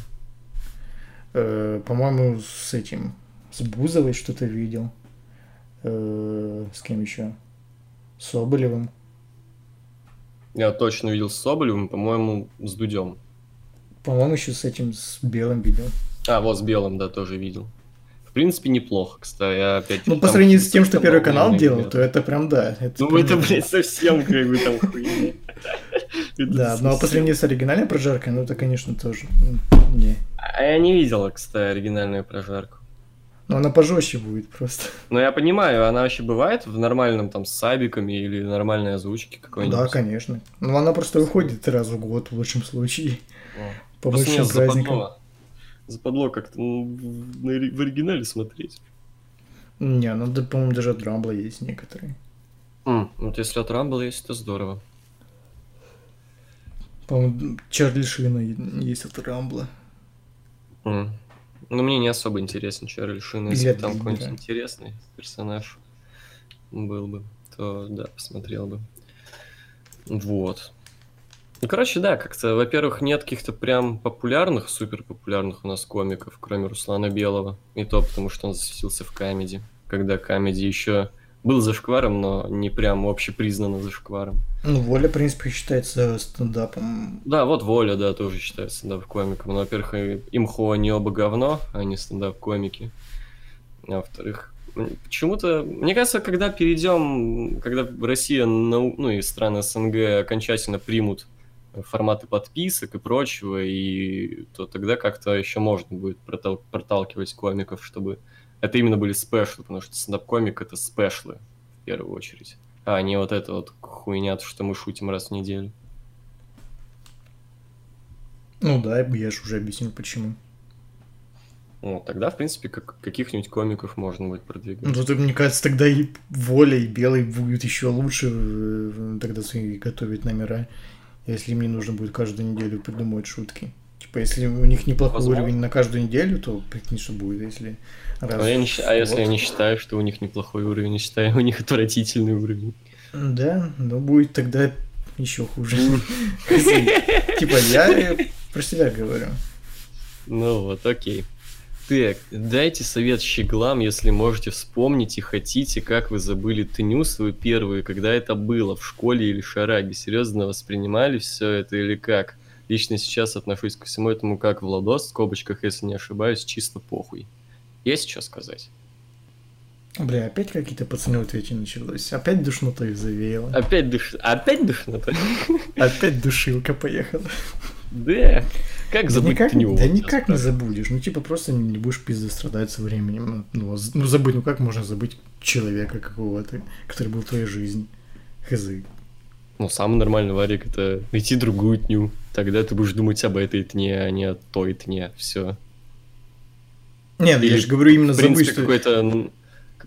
Э, По-моему, с этим, с Бузовой что-то видел. Э, С кем еще? С Соболевым. Я точно видел с Соболевым, по-моему, с Дудем. По-моему, еще с этим, с Белым видел. А, вот с Белым, да, тоже видел. В принципе, неплохо, кстати. Я опять Ну, по сравнению с тем, что Первый канал делал, ребята. то это прям да. Это Ну, прям это, блядь, совсем как бы там хуйня. Да, ну а по сравнению с оригинальной прожаркой, ну это, конечно, тоже. Не. А я не видела, кстати, оригинальную прожарку. Но она пожестче будет просто. Но я понимаю, она вообще бывает в нормальном там с сабиками или нормальной озвучке какой-нибудь? Да, конечно. Ну она просто выходит раз в год в лучшем случае. О. По Просто большим праздникам. западло. Западло как-то ну, в на ори- в оригинале смотреть. Не, ну да, по-моему, даже от Рамбла есть некоторые. М, Вот если от Рамбла есть, то здорово. По-моему, Чарли Шина есть от Рамбла. Ну, мне не особо интересен Чарли Шин. Если бы там какой-нибудь интересный персонаж был бы, то да, посмотрел бы. Вот. Ну, короче, да, как-то, во-первых, нет каких-то прям популярных, супер популярных у нас комиков, кроме Руслана Белого. И то потому, что он засветился в камеди. Когда камеди еще был зашкваром, но не прям общепризнанно зашкваром. Ну, Воля, в принципе, считается стендапом. Да, вот Воля, да, тоже считается стендап-комиком. Но, во-первых, имхо они оба говно, а не стендап-комики. А во-вторых, почему-то, мне кажется, когда перейдем, когда Россия, ну и страны СНГ окончательно примут форматы подписок и прочего, и то тогда как-то еще можно будет протал- проталкивать комиков, чтобы это именно были спешлы, потому что стендап-комик это спешлы в первую очередь, а не вот это вот хуйня, что мы шутим раз в неделю. Ну да, я же уже объяснил, почему. Ну, тогда, в принципе, как, каких-нибудь комиков можно будет продвигать. Ну, тут, мне кажется, тогда и Воля, и Белый будут еще лучше э, тогда свои готовить номера, если им не нужно будет каждую неделю придумывать шутки. Типа, если у них неплохой Возможно. уровень на каждую неделю, то прикинь, что будет, если раз А, я не а если я не считаю, что у них неплохой уровень, я считаю, у них отвратительный уровень. Да, но будет тогда еще хуже. Типа, я про себя говорю. Ну вот, окей. Так, дайте совет щеглам, если можете вспомнить и хотите, как вы забыли тыню свою первую, когда это было, в школе или шараге. Серьезно воспринимали все это или как? Лично сейчас отношусь ко всему этому как Владос, в скобочках, если не ошибаюсь, чисто похуй. Есть что сказать? Бля, опять какие-то пацаны вот эти началось. Опять душнотой завеяло. Опять душ... Опять душно-то? Опять душилка поехала. Да. Как Да забыть никак, тыню? да никак не забудешь. Ну, типа, просто не будешь пизды страдать со временем. Ну, ну, ну, забыть, ну как можно забыть человека какого-то, который был в твоей жизни? Хз. Ну, самый нормальный варик это найти другую тню. Тогда ты будешь думать об этой тне, а не о той тне. Все. Нет, я Или, же говорю именно В забыть, принципе, что... какой-то...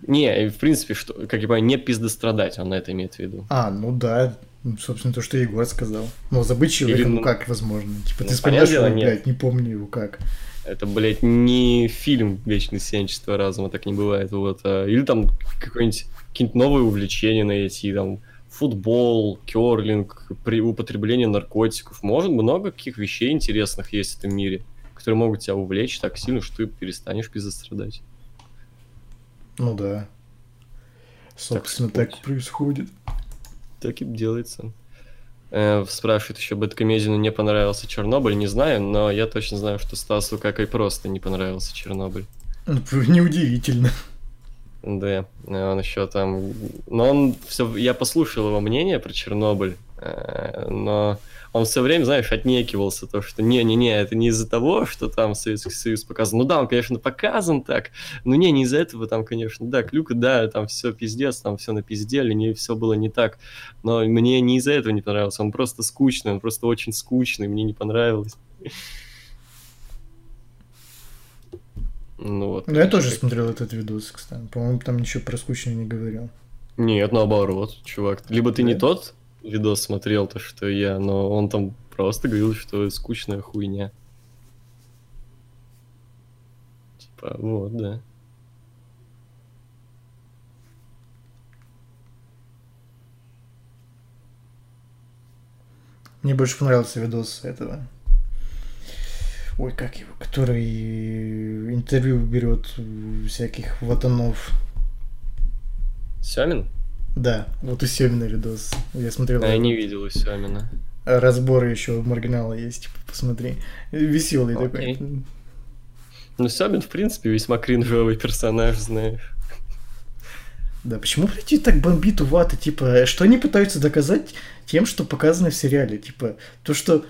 Не, в принципе, что, как я понимаю, не пиздострадать, он на это имеет в виду. А, ну да. Ну, собственно, то, что Егор сказал. Но забыть Или, человека, ну ну, как возможно? Типа, ну, ты вспоминаешь его, нет. блядь, не помню его как. Это, блядь, не фильм «Вечное сиянчество разума», так не бывает, вот. а, Или там какое-нибудь какие-нибудь новые увлечения найти, там, футбол, керлинг, при употребление наркотиков. Может, много каких вещей интересных есть в этом мире, которые могут тебя увлечь так сильно, что ты перестанешь пиздострадать. Ну да. Собственно, так, сказать. происходит. Так и делается. Э, спрашивает еще, Бэткомедину не понравился Чернобыль, не знаю, но я точно знаю, что Стасу как и просто не понравился Чернобыль. Ну, Неудивительно. Да, он еще там... Но он все... Я послушал его мнение про Чернобыль, э, но он все время, знаешь, отнекивался, то, что не-не-не, это не из-за того, что там Советский Союз показан. Ну да, он, конечно, показан так, но не, не из-за этого там, конечно, да, Клюка, да, там все пиздец, там все напиздели, не все было не так, но мне не из-за этого не понравился, он просто скучный, он просто очень скучный, мне не понравилось. Ну вот. Ну, я тоже смотрел этот видос, кстати. По-моему, там ничего про скучное не говорил. Нет, наоборот, чувак. Либо ты не Да? тот видос смотрел, то что я, но он там просто говорил, что скучная хуйня. Типа, вот, да. Мне больше понравился видос этого. Ой, как его, который интервью берет всяких ватанов. Семин? Да, вот у Семина видос. Я смотрел. А я не видел у Семина. Разбор еще маргинала есть, типа, посмотри. Веселый Окей. такой. Ну, Семин, в принципе, весьма кринжовый персонаж, знаешь. Да, почему, блядь, так бомбит у ваты? Типа, что они пытаются доказать тем, что показано в сериале? Типа, то, что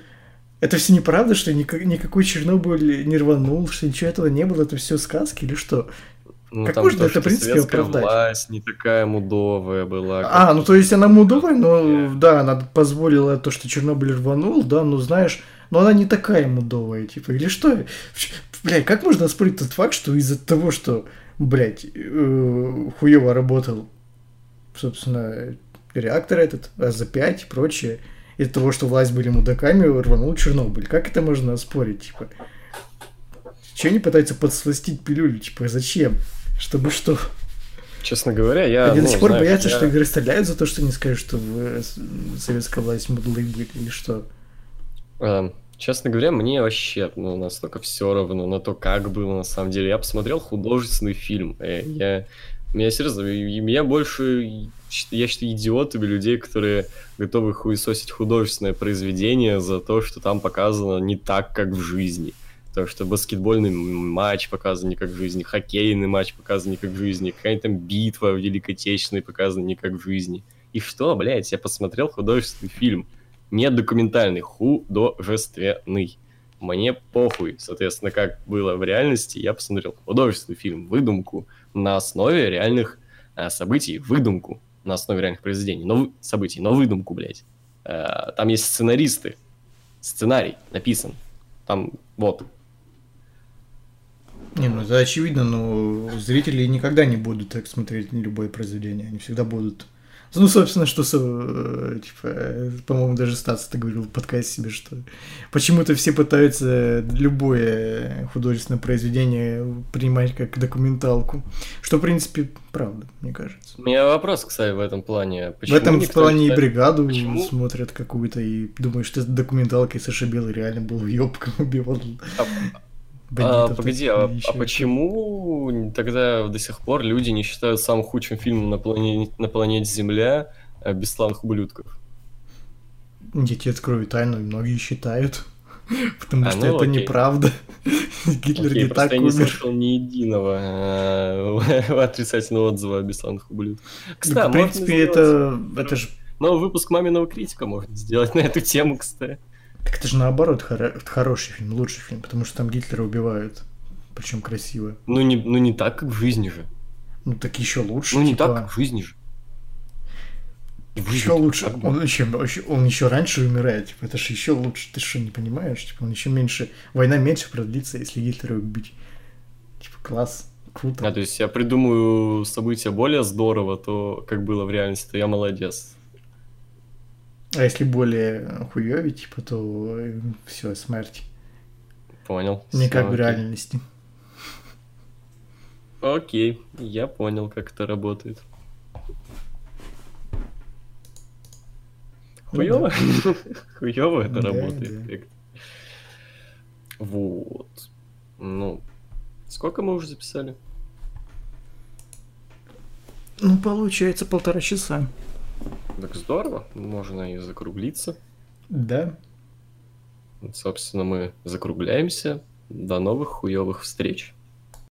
это все неправда, что никак- никакой Чернобыль не рванул, что ничего этого не было, это все сказки или что? Ну, Как там можно то, это, в принципе, оправдать? власть не такая мудовая была. А, ну то есть она мудовая, но да, она позволила то, что Чернобыль рванул, да, ну знаешь, но она не такая мудовая, типа, или что? Блядь, как можно оспорить тот факт, что из-за того, что, блядь, э, хуево работал, собственно, реактор этот, АЗ-5 и прочее, из-за того, что власть были мудаками, рванул Чернобыль. Как это можно оспорить, типа? Че они пытаются подсластить пилюлю, типа, зачем? Чтобы что? Честно говоря, я... Они ну, до сих пор знаешь, боятся, я- что их расстреляют за то, что не скажут, что в- с- советская власть мудлы были или что. Эм, Честно говоря, мне вообще ну, настолько все равно на то, как было на самом деле. Я посмотрел художественный фильм. э, Я, меня серьезно, и меня больше, я считаю, идиотами людей, которые готовы хуесосить художественное произведение за то, что там показано не так, как в жизни. То, что баскетбольный матч показан не как в жизни, хоккейный матч показан не как в жизни, какая-нибудь там битва Великой Отечественной показана не как в жизни. И что, блядь, я посмотрел художественный фильм. Не документальный, художественный. Мне похуй, соответственно, как было в реальности, я посмотрел художественный фильм, выдумку на основе реальных э, событий, выдумку на основе реальных произведений, но событий, но выдумку, блядь. Э, там есть сценаристы, сценарий написан, там, вот, Не, ну это очевидно, но зрители никогда не будут так смотреть любое произведение. Они всегда будут... Ну, собственно, что, э, типа, по-моему, даже Стас это говорил в подкасте себе, что почему-то все пытаются любое художественное произведение принимать как документалку. Что, в принципе, правда, мне кажется. У меня вопрос, кстати, в этом плане. в этом никто плане не и бригаду почему? смотрят какую-то и думают, что документалка, и Саша Белый реально был ёбком, убивал А, бандитов. а, погоди, а, или а ещё почему тогда до сих пор люди не считают самым худшим фильмом на планете, на планете Земля э, «Бесславных ублюдков»? Я тебе открою тайну, многие считают. Потому А, что ну это окей. неправда. Гитлер Окей, не так я не слышал ни единого э, отрицательного отзыва о «Бесславных ублюдках». Кстати, Так, в принципе, это, это же Новый выпуск «Маминого критика» можно сделать на эту тему, кстати. Так это же наоборот хоро- хороший фильм, лучший фильм, потому что там Гитлера убивают. Причем красиво. Ну не, ну не так, как в жизни же. Ну так еще лучше. Ну не типа, так, как в жизни же. Еще лучше. как Он еще, он еще раньше умирает. Типа, это же еще лучше. Ты что, не понимаешь? Типа, он еще меньше. Война меньше продлится, если Гитлера убить. Типа, класс. Круто. А, то есть я придумаю события более здорово, то как было в реальности, то я молодец. А если более хуёвее, типа, то все, смерть. Понял. Не как в реальности. Окей, я понял, как это работает. Ну Хуёво? Хуёво это Да, работает. да. как-то. Вот. Ну, сколько мы уже записали? Ну, получается, полтора часа. Так здорово, можно и закруглиться. Да. Собственно, мы закругляемся. До новых хуёвых встреч.